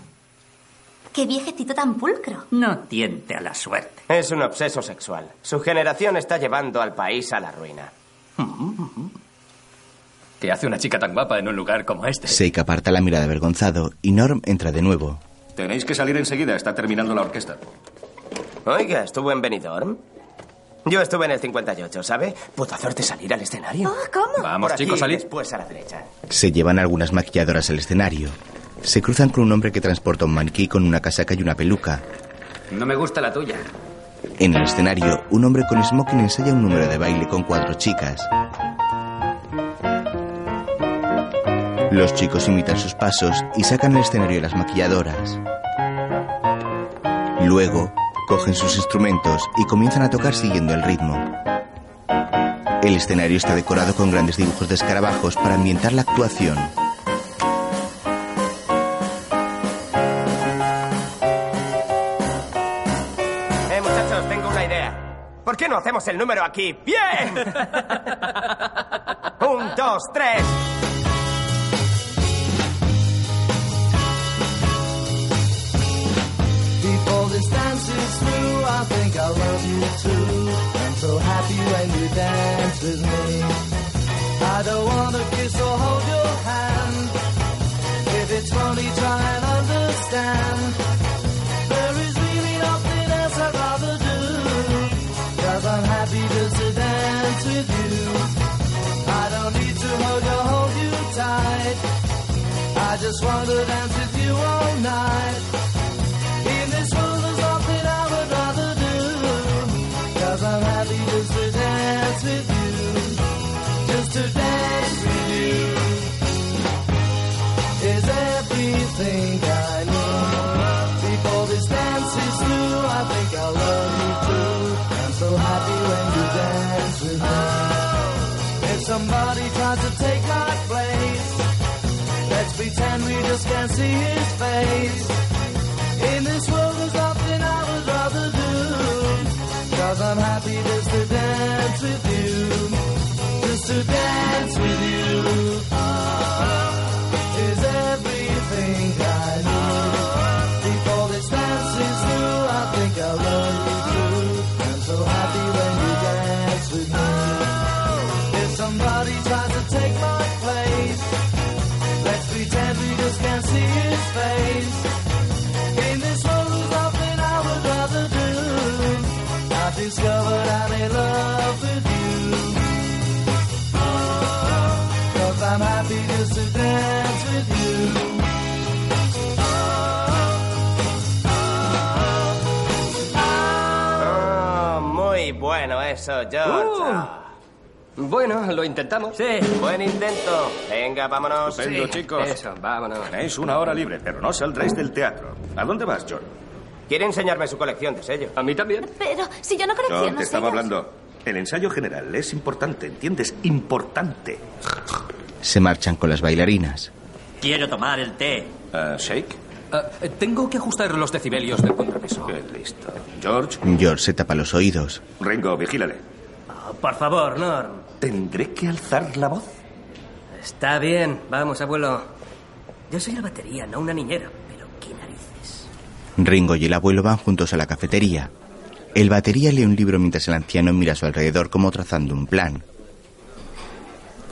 Qué viejecito tan pulcro. No tiente a la suerte. Es un obseso sexual. Su generación está llevando al país a la ruina. ¿Qué hace una chica tan guapa en un lugar como este? Seik aparta la mirada avergonzado y Norm entra de nuevo. Tenéis que salir enseguida, está terminando la orquesta. Oiga, ¿estuvo en Benidorm? Yo estuve en el 58, ¿sabe? ¿Puedo hacerte salir al escenario? Oh, ¿Cómo? Vamos, Por chicos, salid. Después a la derecha. Se llevan algunas maquilladoras al escenario. Se cruzan con un hombre que transporta un maniquí con una casaca y una peluca. No me gusta la tuya. En el escenario, un hombre con smoking ensaya un número de baile con cuatro chicas. Los chicos imitan sus pasos y sacan al escenario las maquilladoras. Luego, cogen sus instrumentos y comienzan a tocar siguiendo el ritmo. El escenario está decorado con grandes dibujos de escarabajos para ambientar la actuación. Eh, muchachos, tengo una idea. ¿Por qué no hacemos el número aquí? ¡Bien! Un, dos, tres. Dance is through, I think I love you too. I'm so happy when you dance with me. I don't wanna kiss or hold your hand. If it's funny, try and understand. There is really nothing else I'd rather do. Cause I'm happy just to dance with you. I don't need to hug or hold you tight. I just wanna dance with you all night. Dance with you. Just to dance with you. Is everything I need. Before this dance is through. I think I love you too. I'm so happy when you dance with me. If somebody tries to take my place Let's pretend we just can't see his face dance with eso, George. Ah. Bueno, lo intentamos. Sí, buen intento. Venga, vámonos. Estupendo, Sí. chicos. Eso, vámonos. Tenéis una hora libre, pero no saldréis del teatro. ¿A dónde vas, John? Quiere enseñarme su colección de sellos. A mí también. Pero si yo no colecciono John, te estaba sellos. hablando. El ensayo general es importante, ¿entiendes? Importante. Se marchan con las bailarinas. Quiero tomar el té. ¿Shake? Ah, eh, tengo que ajustar los decibelios del contrapeso. Qué listo. George, George se tapa los oídos. Ringo, vigílale. Oh, por favor, Norm. ¿Tendré que alzar la voz? Está bien. Vamos, abuelo. Yo soy la batería, no una niñera. Pero qué narices. Ringo y el abuelo van juntos a la cafetería. El batería lee un libro mientras el anciano mira a su alrededor como trazando un plan.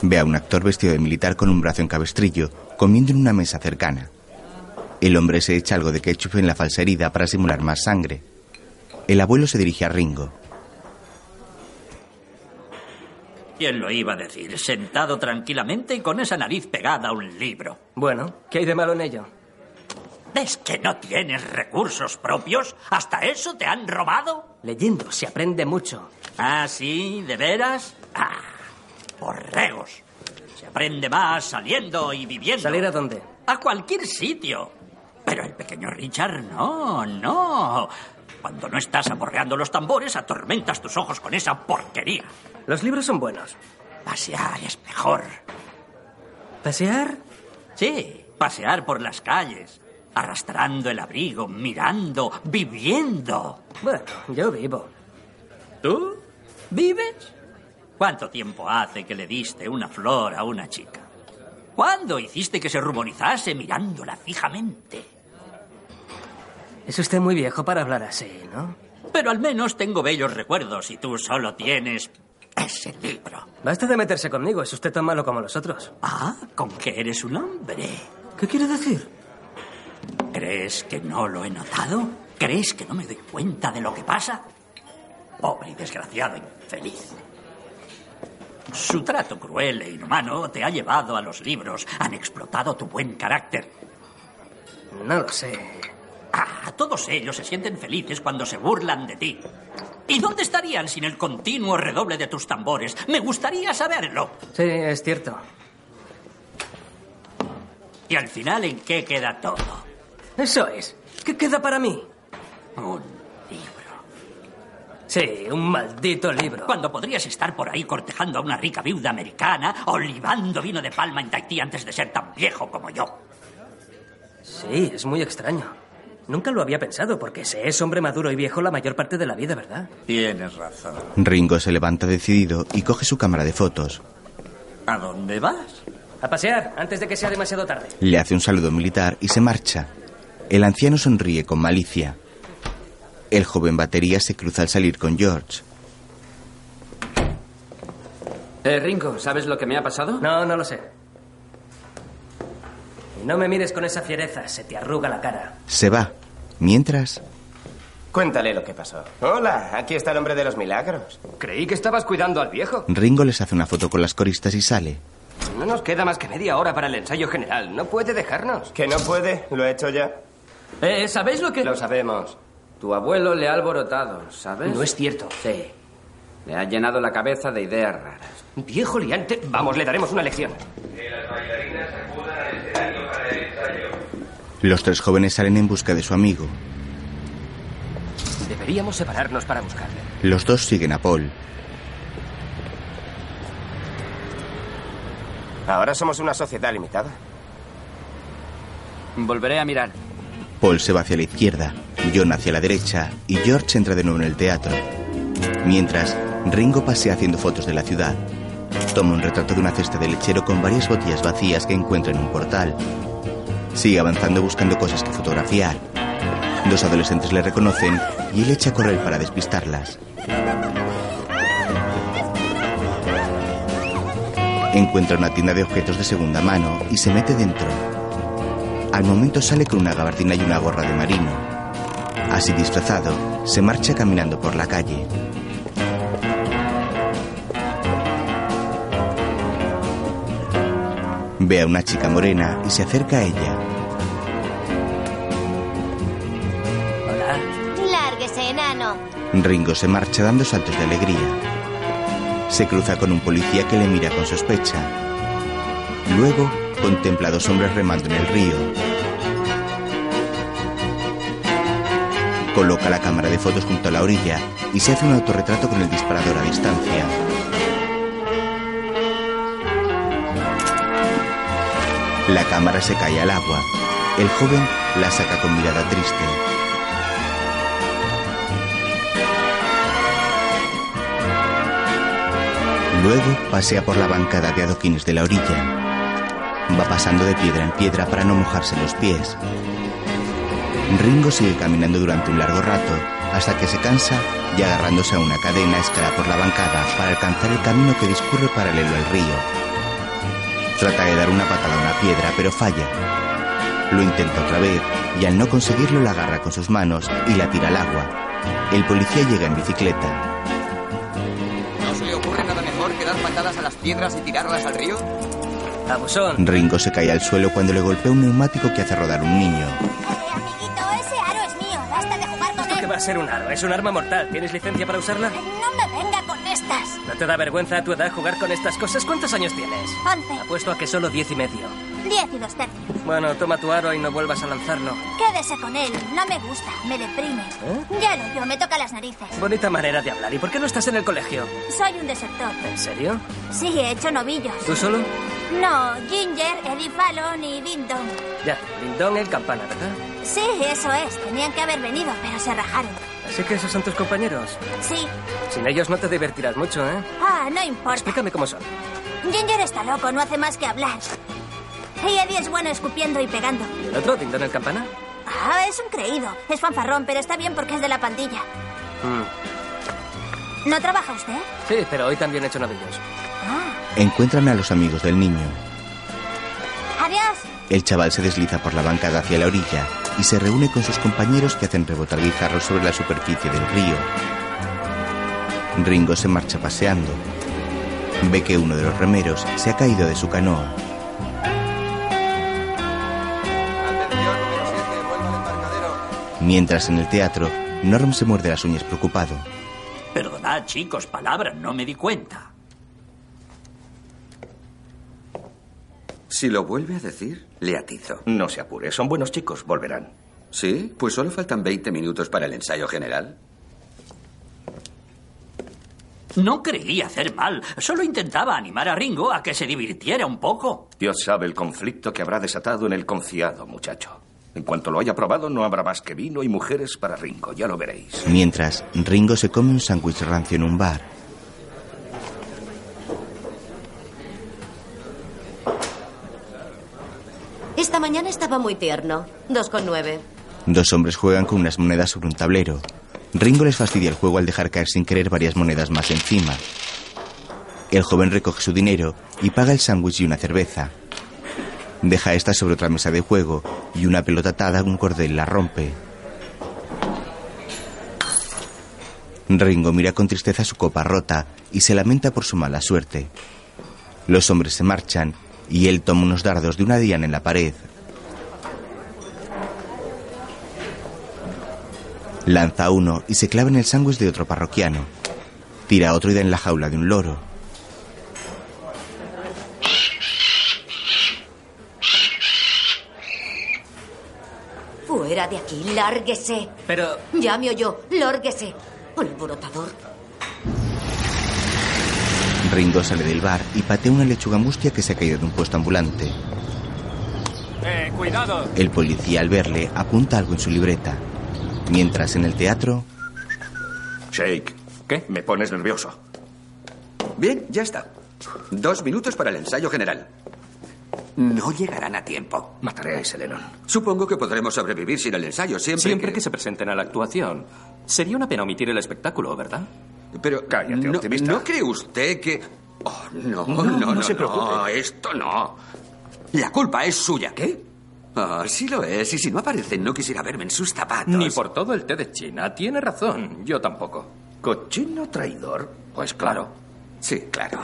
Ve a un actor vestido de militar con un brazo en cabestrillo, comiendo en una mesa cercana. El hombre se echa algo de ketchup en la falsa herida para simular más sangre. El abuelo se dirige a Ringo. ¿Quién lo iba a decir? Sentado tranquilamente y con esa nariz pegada a un libro. Bueno, ¿qué hay de malo en ello? ¿Ves que no tienes recursos propios? ¿Hasta eso te han robado? Leyendo se aprende mucho. ¿Ah, sí? ¿De veras? ¡Ah! ¡Borregos! Se aprende más saliendo y viviendo. ¿Salir a dónde? A cualquier sitio. Pero el pequeño Richard, no, no. Cuando no estás aporreando los tambores, atormentas tus ojos con esa porquería. Los libros son buenos. Pasear es mejor. ¿Pasear? Sí, pasear por las calles. arrastrando el abrigo, mirando, viviendo. Bueno, yo vivo. ¿Tú? ¿Vives? ¿Cuánto tiempo hace que le diste una flor a una chica? ¿Cuándo hiciste que se ruborizase mirándola fijamente? Es usted muy viejo para hablar así, ¿no? Pero al menos tengo bellos recuerdos y tú solo tienes ese libro. Basta de meterse conmigo, es usted tan malo como los otros. Ah, con que eres un hombre. ¿Qué quiere decir? ¿Crees que no lo he notado? ¿Crees que no me doy cuenta de lo que pasa? Pobre y desgraciado infeliz. Su trato cruel e inhumano te ha llevado a los libros. Han explotado tu buen carácter. No lo sé. Ah, todos ellos se sienten felices cuando se burlan de ti. ¿Y dónde estarían sin el continuo redoble de tus tambores? Me gustaría saberlo. Sí, es cierto. ¿Y al final en qué queda todo? Eso es. ¿Qué queda para mí? Un Sí, un maldito libro. Cuando podrías estar por ahí cortejando a una rica viuda americana o libando vino de palma en Tahití antes de ser tan viejo como yo. Sí, es muy extraño. Nunca lo había pensado, porque se es hombre maduro y viejo la mayor parte de la vida, ¿verdad? Tienes razón. Ringo se levanta decidido y coge su cámara de fotos. ¿A dónde vas? A pasear, antes de que sea demasiado tarde. Le hace un saludo militar y se marcha. El anciano sonríe con malicia. El joven batería se cruza al salir con George. Eh, Ringo, ¿sabes lo que me ha pasado? No, no lo sé. No me mires con esa fiereza, se te arruga la cara. Se va. Mientras, Cuéntale lo que pasó. Hola, aquí está el hombre de los milagros. Creí que estabas cuidando al viejo. Ringo les hace una foto con las coristas y sale. No nos queda más que media hora para el ensayo general. No puede dejarnos. Que no puede, lo he hecho ya. Eh, ¿sabéis lo que...? Lo sabemos. Tu abuelo le ha alborotado, ¿sabes? No es cierto. Sí. Le ha llenado la cabeza de ideas raras. Viejo liante. Vamos, le daremos una lección. Los tres jóvenes salen en busca de su amigo. Deberíamos separarnos para buscarle. Los dos siguen a Paul. Ahora somos una sociedad limitada. Volveré a mirar. Paul se va hacia la izquierda, John hacia la derecha y George entra de nuevo en el teatro. Mientras, Ringo pasea haciendo fotos de la ciudad. Toma un retrato de una cesta de lechero con varias botellas vacías que encuentra en un portal. Sigue avanzando buscando cosas que fotografiar. Dos adolescentes le reconocen y él echa a correr para despistarlas. Encuentra una tienda de objetos de segunda mano y se mete dentro. Al momento sale con una gabardina y una gorra de marino. Así disfrazado, se marcha caminando por la calle. Ve a una chica morena y se acerca a ella. Hola. Lárguese, enano. Ringo se marcha dando saltos de alegría. Se cruza con un policía que le mira con sospecha. Luego contempla a dos hombres remando en el río. Coloca la cámara de fotos junto a la orilla y se hace un autorretrato con el disparador a distancia. La cámara se cae al agua. El joven la saca con mirada triste. Luego pasea por la bancada de adoquines de la orilla. Va pasando de piedra en piedra para no mojarse los pies. Ringo sigue caminando durante un largo rato hasta que se cansa y agarrándose a una cadena escala por la bancada para alcanzar el camino que discurre paralelo al río. Trata de dar una patada a una piedra pero falla. Lo intenta otra vez y al no conseguirlo la agarra con sus manos y la tira al agua. El policía llega en bicicleta. ¿No se le ocurre nada mejor que dar patadas a las piedras y tirarlas al río? Abusón. Ringo se cae al suelo cuando le golpea un neumático que hace rodar un niño. Ser un aro? Es un arma mortal. ¿Tienes licencia para usarla? No me venga con estas. ¿No te da vergüenza a tu edad jugar con estas cosas? ¿Cuántos años tienes? Once, Apuesto a que solo diez y medio. diez y dos tercios. Bueno, toma tu aro y no vuelvas a lanzarlo. Quédese con él. No me gusta. Me deprime. ¿Eh? Ya lo yo. Me toca las narices. Bonita manera de hablar. ¿Y por qué no estás en el colegio? Soy un desertor. ¿En serio? Sí, he hecho novillos. ¿Tú solo? No, Ginger, Eddie Fallon y Ding Dong. Ya, Lindon el campana, ¿verdad? Sí, eso es. Tenían que haber venido, pero se rajaron. Así que esos son tus compañeros. Sí. Sin ellos no te divertirás mucho, ¿eh? Ah, no importa. Explícame cómo son. Ginger está loco, no hace más que hablar. Y Eddie es bueno escupiendo y pegando. ¿Y el otro, Dindon el campana? Ah, es un creído. Es fanfarrón, pero está bien porque es de la pandilla. Mm. ¿No trabaja usted? Sí, pero hoy también he hecho novillos. Encuentran a los amigos del niño. Adiós. El chaval se desliza por la bancada hacia la orilla y se reúne con sus compañeros que hacen rebotar guijarros sobre la superficie del río. Ringo se marcha paseando. Ve que uno de los remeros se ha caído de su canoa. Mientras en el teatro, Norm se muerde las uñas preocupado. Perdonad, chicos, palabra, no me di cuenta. Si lo vuelve a decir, le atizo. No se apure, son buenos chicos, volverán. ¿Sí? Pues solo faltan 20 minutos para el ensayo general. No creí hacer mal, solo intentaba animar a Ringo a que se divirtiera un poco. Dios sabe el conflicto que habrá desatado en el conciado, muchacho. En cuanto lo haya probado, no habrá más que vino y mujeres para Ringo, ya lo veréis. Mientras, Ringo se come un sándwich rancio en un bar. Esta mañana estaba muy tierno. Dos con nueve. Dos hombres juegan con unas monedas sobre un tablero. Ringo les fastidia el juego al dejar caer sin querer varias monedas más encima. El joven recoge su dinero y paga el sándwich y una cerveza. Deja esta sobre otra mesa de juego y una pelota atada a un cordel la rompe. Ringo mira con tristeza su copa rota y se lamenta por su mala suerte. Los hombres se marchan y él toma unos dardos de una diana en la pared. Lanza uno y se clava en el sándwich de otro parroquiano. Tira otro y da en la jaula de un loro. Fuera de aquí, lárguese. Pero... Ya me oyó, lárguese. Alborotador. Ringo sale del bar y patea una lechuga mustia que se ha caído de un puesto ambulante. ¡Eh, cuidado! El policía al verle apunta algo en su libreta. Mientras en el teatro, Shake. ¿Qué? Me pones nervioso. Bien, ya está. Dos minutos para el ensayo general. No llegarán a tiempo. Mataré a ese Lennon. Supongo que podremos sobrevivir sin el ensayo, siempre, Siempre que se presenten a la actuación. Sería una pena omitir el espectáculo, ¿verdad? Pero Cállate, no, optimista. ¿no cree usted que...? Oh, no, No, no, no no, se no, preocupe. esto no. La culpa es suya. ¿Qué? Ah, sí lo es. Y si no aparecen, no quisiera verme en sus zapatos. Ni por todo el té de China. Tiene razón. Yo tampoco. ¿Cochino traidor? Pues claro. Sí, claro.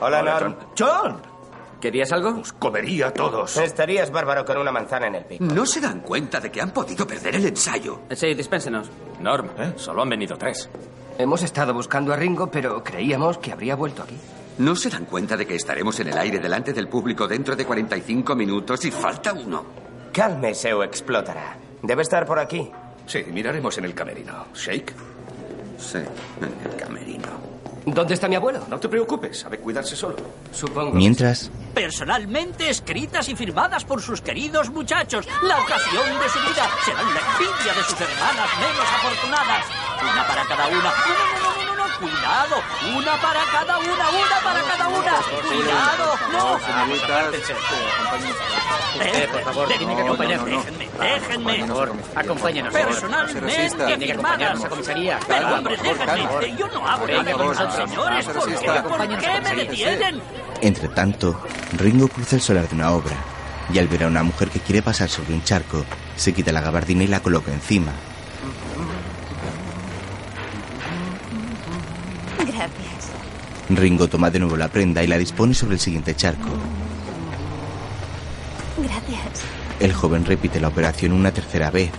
Hola, Norm. ¡John! ¿Querías algo? Os comería a todos. Estarías bárbaro con una manzana en el pico. ¿No se dan cuenta de que han podido perder el ensayo? Sí, dispénsenos. Norm, solo han venido tres. Hemos estado buscando a Ringo, pero creíamos que habría vuelto aquí. ¿No se dan cuenta de que estaremos en el aire delante del público dentro de 45 minutos y falta uno? Cálmese o explotará. Debe estar por aquí. Sí, miraremos en el camerino. Shake. Sí, en el camerino. ¿Dónde está mi abuelo? No te preocupes, sabe cuidarse solo. Supongo. mientras, Personalmente escritas y firmadas por sus queridos muchachos. La ocasión de su vida. Serán la envidia de sus hermanas menos afortunadas. Una para cada una. Cuidado. Una para cada una. Una para cada una. Cuidado. No. Por favor, Déjenme. Por favor, acompáñenos. Personalmente Tiene que acompañarnos a comisaría. Pero hombre, déjenme. Eh, Yo no hago Venga, contra favor. señores. Entre tanto, Ringo cruza el solar de una obra y al ver a una mujer que quiere pasar sobre un charco, se quita la gabardina y la coloca encima. Ringo toma de nuevo la prenda y la dispone sobre el siguiente charco. Gracias. El joven repite la operación una tercera vez.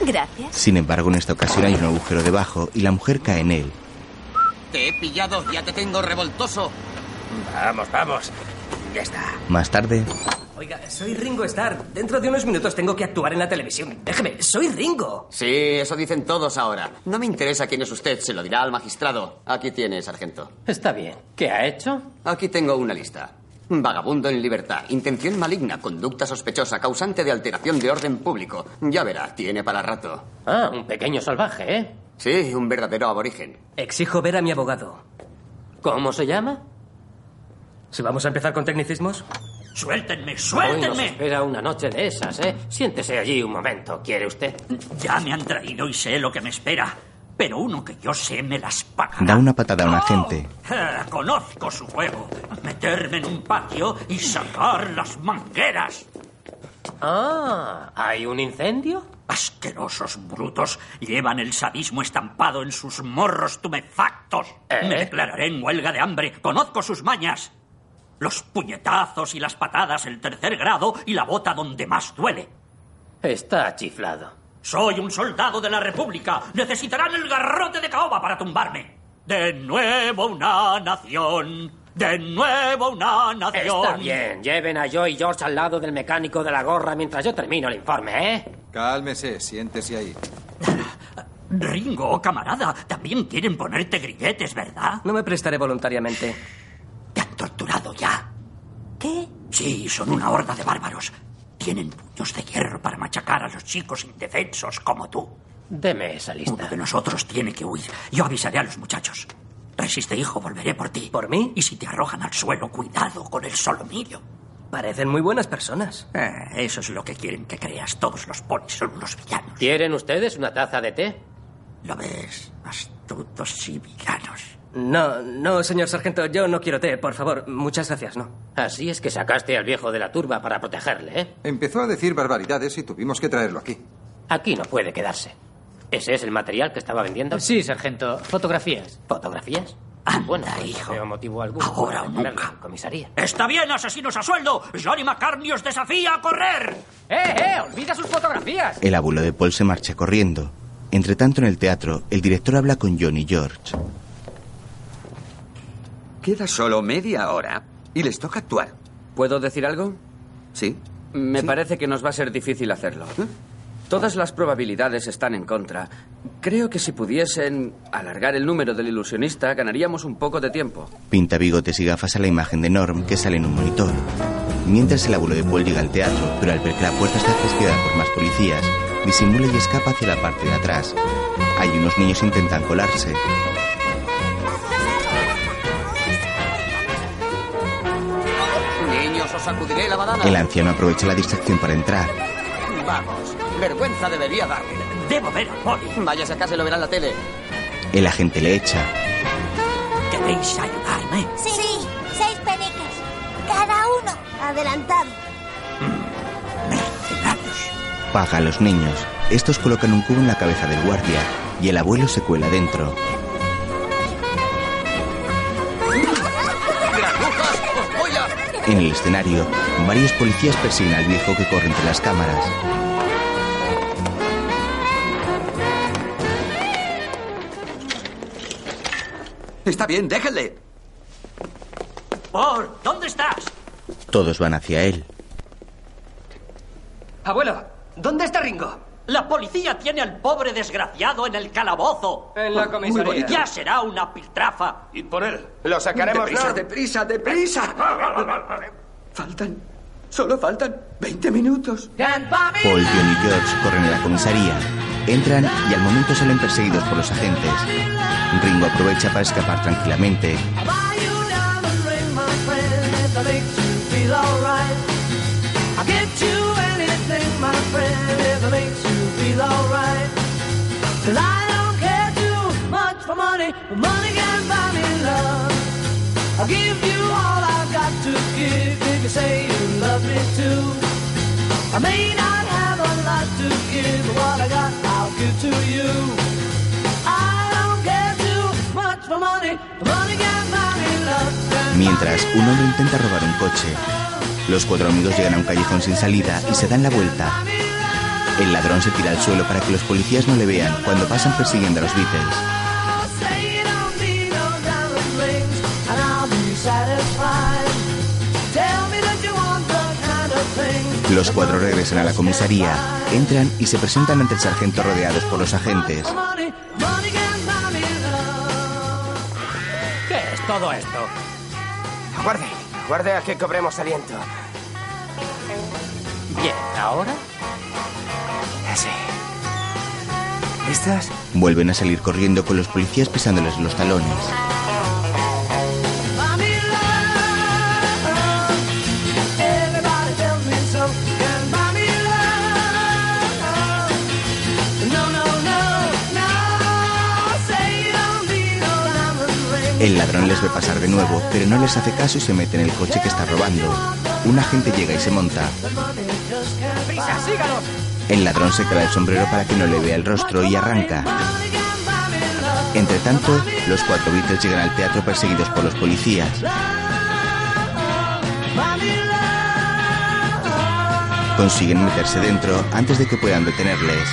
Gracias. Sin embargo, en esta ocasión hay un agujero debajo y la mujer cae en él. Te he pillado, ya te tengo revoltoso. Vamos, vamos. Ya está. Más tarde, Oiga, soy Ringo Starr. Dentro de unos minutos tengo que actuar en la televisión. Déjeme, soy Ringo. Sí, eso dicen todos ahora. No me interesa quién es usted, se lo dirá al magistrado. Aquí tiene, sargento. Está bien. ¿Qué ha hecho? Aquí tengo una lista. Vagabundo en libertad, intención maligna, conducta sospechosa, causante de alteración de orden público. Ya verá, tiene para rato. Ah, un pequeño salvaje, ¿eh? Sí, un verdadero aborigen. Exijo ver a mi abogado. ¿Cómo se llama? Si vamos a empezar con tecnicismos. ¡Suéltenme, Hoy nos suéltenme! espera una noche de esas, ¿eh? Siéntese allí un momento, ¿quiere usted? Ya me han traído y sé lo que me espera. Pero uno que yo sé me las paga. Da una patada a un agente. Eh, conozco su juego. Meterme en un patio y sacar las mangueras. Ah, ¿hay un incendio? Asquerosos brutos llevan el sadismo estampado en sus morros tumefactos. ¿Eh? Me declararé en huelga de hambre. Conozco sus mañas. Los puñetazos y las patadas el tercer grado y la bota donde más duele. Está chiflado. Soy un soldado de la República. Necesitarán el garrote de caoba para tumbarme. De nuevo una nación. De nuevo una nación. Está bien, lleven a Joe y George al lado del mecánico de la gorra mientras yo termino el informe, ¿eh? Cálmese, siéntese ahí. Ringo, camarada, también quieren ponerte grilletes, ¿verdad? No me prestaré voluntariamente. ¿Te han torturado ya? ¿Qué? Sí, son una horda de bárbaros. Tienen puños de hierro para machacar a los chicos indefensos como tú. Deme esa Uno lista. de nosotros tiene que huir. Yo avisaré a los muchachos. Resiste, hijo, volveré por ti. ¿Por mí? Y si te arrojan al suelo, cuidado con el solomillo. Parecen muy buenas personas. Eh, eso es lo que quieren que creas. Todos los polis son unos villanos. ¿Quieren ustedes una taza de té? ¿Lo ves? Astutos y villanos. No, no, señor sargento, yo no quiero té, por favor. Muchas gracias, no. Así es que sacaste al viejo de la turba para protegerle, ¿eh? Empezó a decir barbaridades y tuvimos que traerlo aquí. Aquí no puede quedarse. ¿Ese es el material que estaba vendiendo? Sí, sargento. Fotografías. ¿Fotografías? bueno, pues hijo. no veo motivo alguno Ahora o nunca. comisaría. ¡Está bien, asesinos a sueldo! ¡Johnny McCartney os desafía a correr! ¡Eh, eh! ¡Olvida sus fotografías! El abuelo de Paul se marcha corriendo. Entre tanto, en el teatro, el director habla con John y George. Queda solo media hora y les toca actuar. ¿Puedo decir algo? ¿Sí? Me parece que nos va a ser difícil hacerlo. Todas las probabilidades están en contra. Creo que si pudiesen alargar el número del ilusionista, ganaríamos un poco de tiempo. Pinta bigotes y gafas a la imagen de Norm que sale en un monitor. Mientras el abuelo de Paul llega al teatro, pero al ver que la puerta está custodiada por más policías, disimula y escapa hacia la parte de atrás. Hay unos niños que intentan colarse. Sacudiré la badana. El anciano aprovecha la distracción para entrar. Vamos, vergüenza debería darle. Debo ver al poli. Vaya, si acaso lo verá en la tele. El agente le echa. ¿Queréis ayudarme? Sí, seis peniques. Cada uno. Adelantado. Paga a los niños. Estos colocan un cubo en la cabeza del guardia y el abuelo se cuela dentro. En el escenario, varios policías persiguen al viejo que corre entre las cámaras. Está bien, déjenle. Paul, ¿dónde estás? Todos van hacia él. Abuelo, ¿dónde está Ringo? La policía tiene al pobre desgraciado en el calabozo. En la comisaría. Ya será una piltrafa. Y por él. Lo sacaremos, Deprisa, ¿no? deprisa, deprisa. Faltan. Solo faltan 20 minutos. Paul, John y George corren a la comisaría. Entran y al momento salen perseguidos por los agentes. Ringo aprovecha para escapar tranquilamente. Feel alright. Cause I don't care too much for money, but money can buy me love. I'll give you all I've got to give if you say you love me too. I may not have a lot to give, but what I got I'll give to you. I don't care too much for money, but money can buy me love. Mientras, un hombre intenta robar un coche. Los cuatro amigos llegan a un callejón sin salida y se dan la vuelta. El ladrón se tira al suelo para que los policías no le vean cuando pasan persiguiendo a los Beatles. Los cuatro regresan a la comisaría, entran y se presentan ante el sargento rodeados por los agentes. ¿Qué es todo esto? Guarde, guarde a que cobremos aliento. Bien, ¿ahora? Así. ¿Listos? Vuelven a salir corriendo con los policías pisándoles los talones. El ladrón les ve pasar de nuevo, pero no les hace caso y se mete en el coche que está robando. Un agente llega y se monta. El ladrón se clava el sombrero para que no le vea el rostro y arranca. Entre tanto, los cuatro Beatles llegan al teatro perseguidos por los policías. Consiguen meterse dentro antes de que puedan detenerles.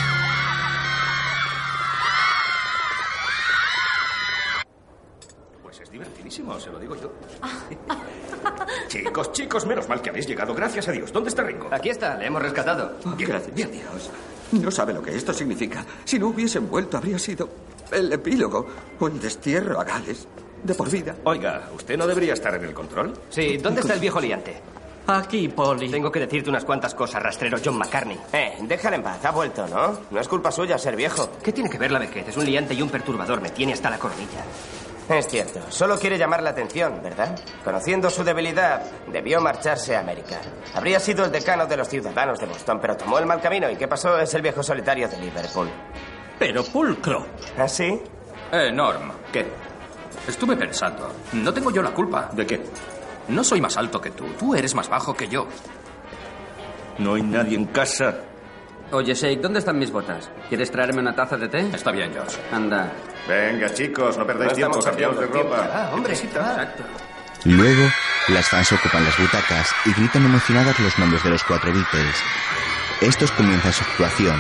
Habéis llegado. Gracias a Dios. ¿Dónde está Ringo? Aquí está, le hemos rescatado. Gracias, bien, Dios. No sabe lo que esto significa. Si no hubiesen vuelto, habría sido el epílogo o el destierro a Gales. De por vida. Oiga, ¿usted no debería estar en el control? Sí, ¿dónde está el viejo liante? Aquí, Polly. Tengo que decirte unas cuantas cosas, rastrero John McCartney. Eh, déjale en paz, ha vuelto, ¿no? No es culpa suya ser viejo. ¿Qué tiene que ver la vejez? Es un liante y un perturbador. Me tiene hasta la coronilla. Es cierto, solo quiere llamar la atención, ¿verdad? Conociendo su debilidad, debió marcharse a América. Habría sido el decano de los ciudadanos de Boston, pero tomó el mal camino y ¿qué pasó? Es el viejo solitario de Liverpool. Pero pulcro. ¿Ah, sí? Eh, Norm. ¿Qué? Estuve pensando. No tengo yo la culpa. ¿De qué? No soy más alto que tú. Tú eres más bajo que yo. No hay nadie en casa. Oye, Shake, ¿dónde están mis botas? ¿Quieres traerme una taza de té? Está bien, George. Anda. Venga, chicos, no perdáis No tiempo, cambiaos de ropa. Ah, hombre, Exacto. Luego, las fans ocupan las butacas y gritan emocionadas los nombres de los cuatro Beatles. Estos comienzan su actuación.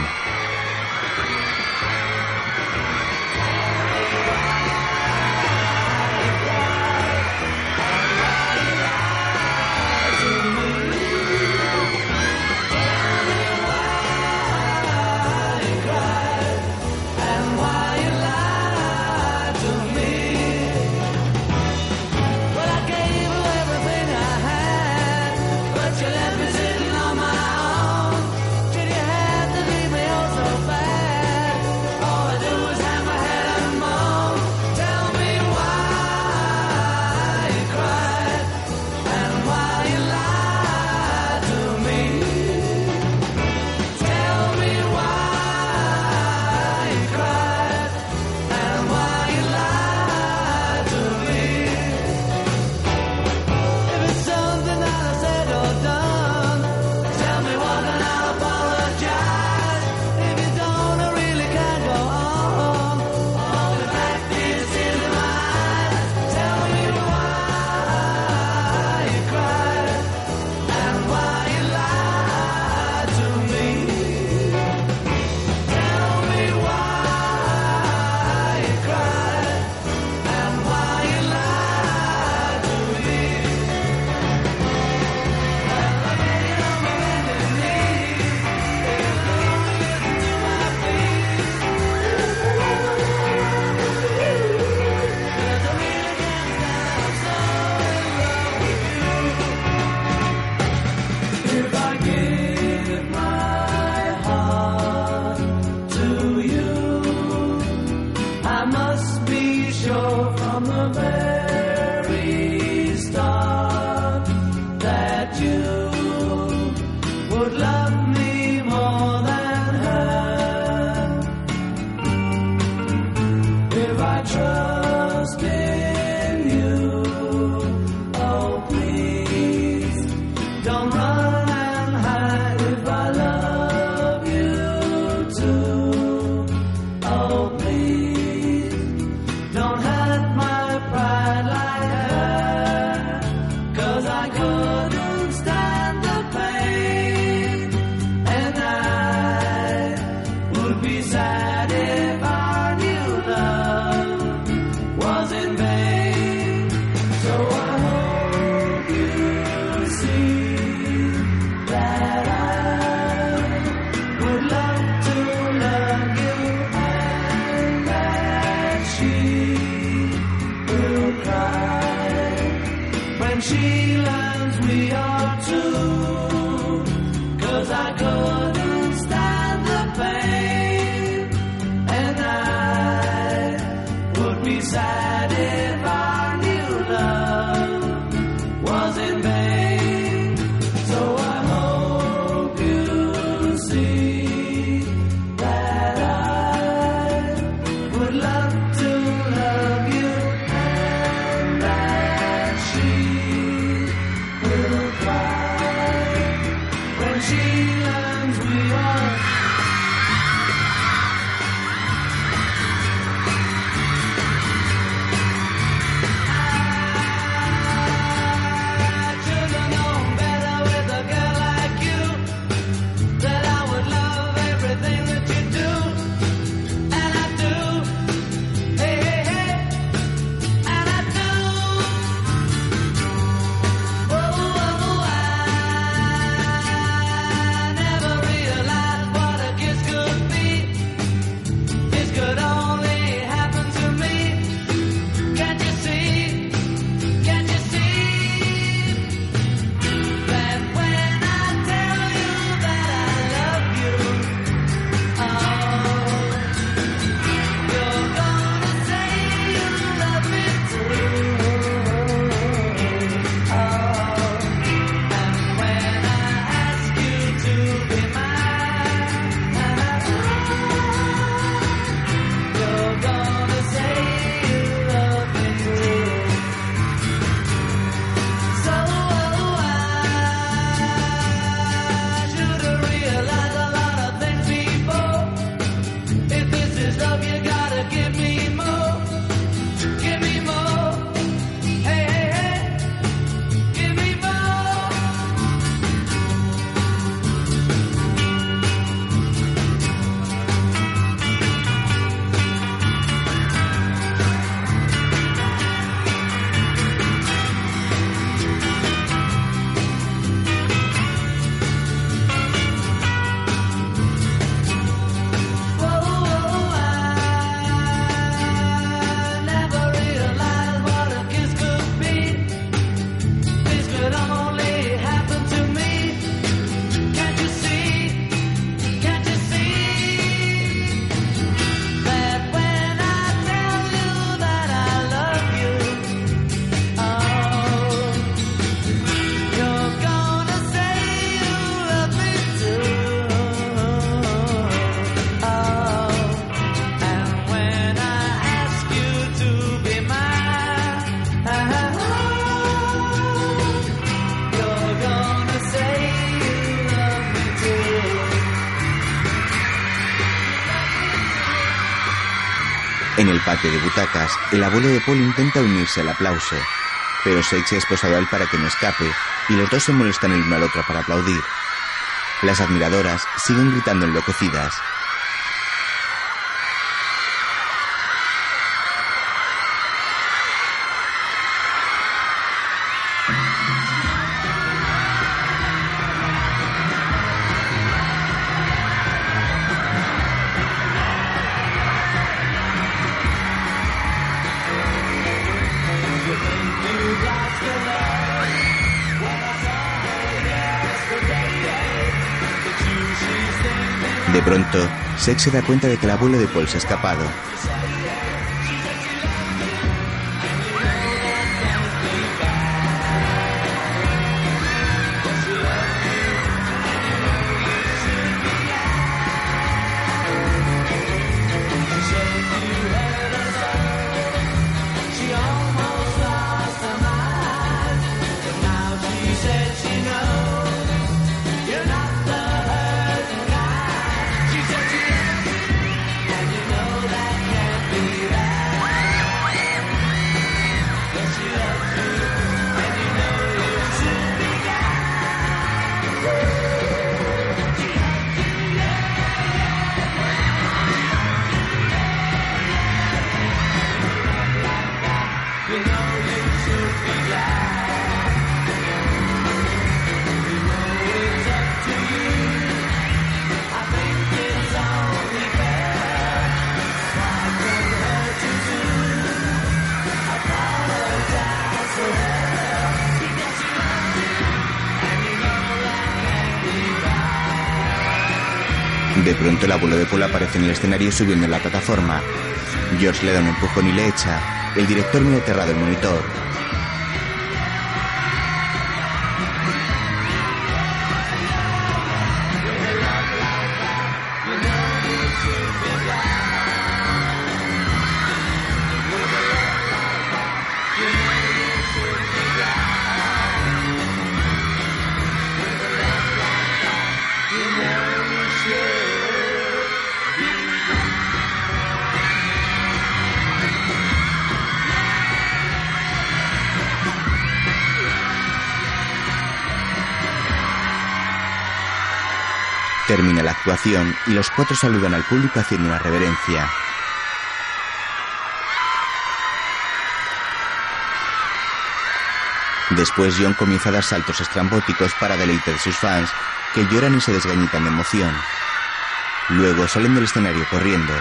El abuelo de Paul intenta unirse al aplauso, pero Sage ha esposado a él para que no escape y los dos se molestan el uno al otro para aplaudir. Las admiradoras siguen gritando enloquecidas. De pronto, Sex se da cuenta de que el abuelo de Paul se ha escapado. Aparece en el escenario subiendo en la plataforma. George le da un empujón y le echa. El director mira aterrado el monitor. Y los cuatro saludan al público haciendo una reverencia. Después John comienza a dar saltos estrambóticos para deleite de sus fans, que lloran y se desgañitan de emoción. Luego salen del escenario corriendo.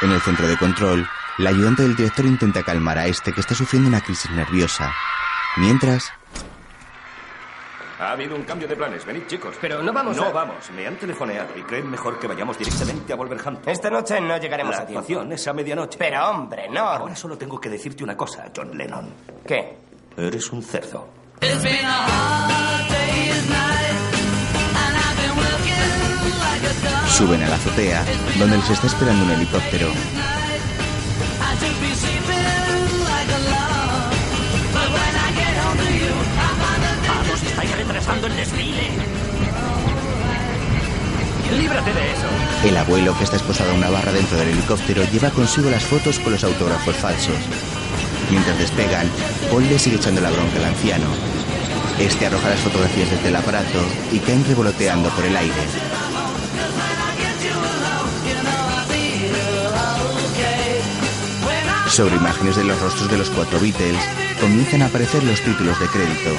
En el centro de control, la ayudante del director intenta calmar a este que está sufriendo una crisis nerviosa. Mientras, Ha habido un cambio de planes. Venid, chicos. Pero no vamos No a- vamos. Me han telefoneado y creen mejor que vayamos directamente a Wolverhampton. Esta noche no llegaremos La a tiempo. actuación es a medianoche. Pero hombre, no. Ahora solo tengo que decirte una cosa, John Lennon. ¿Qué? Eres un cerdo. It's been a hard day's night, and I've been working like a dog. suben a la azotea, donde les está esperando un helicóptero. El abuelo, que está esposado a una barra dentro del helicóptero, lleva consigo las fotos con los autógrafos falsos. Mientras despegan, Paul le sigue echando la bronca al anciano. Este arroja las fotografías desde el aparato y caen revoloteando por el aire. Sobre imágenes de los rostros de los cuatro Beatles, comienzan a aparecer los títulos de crédito.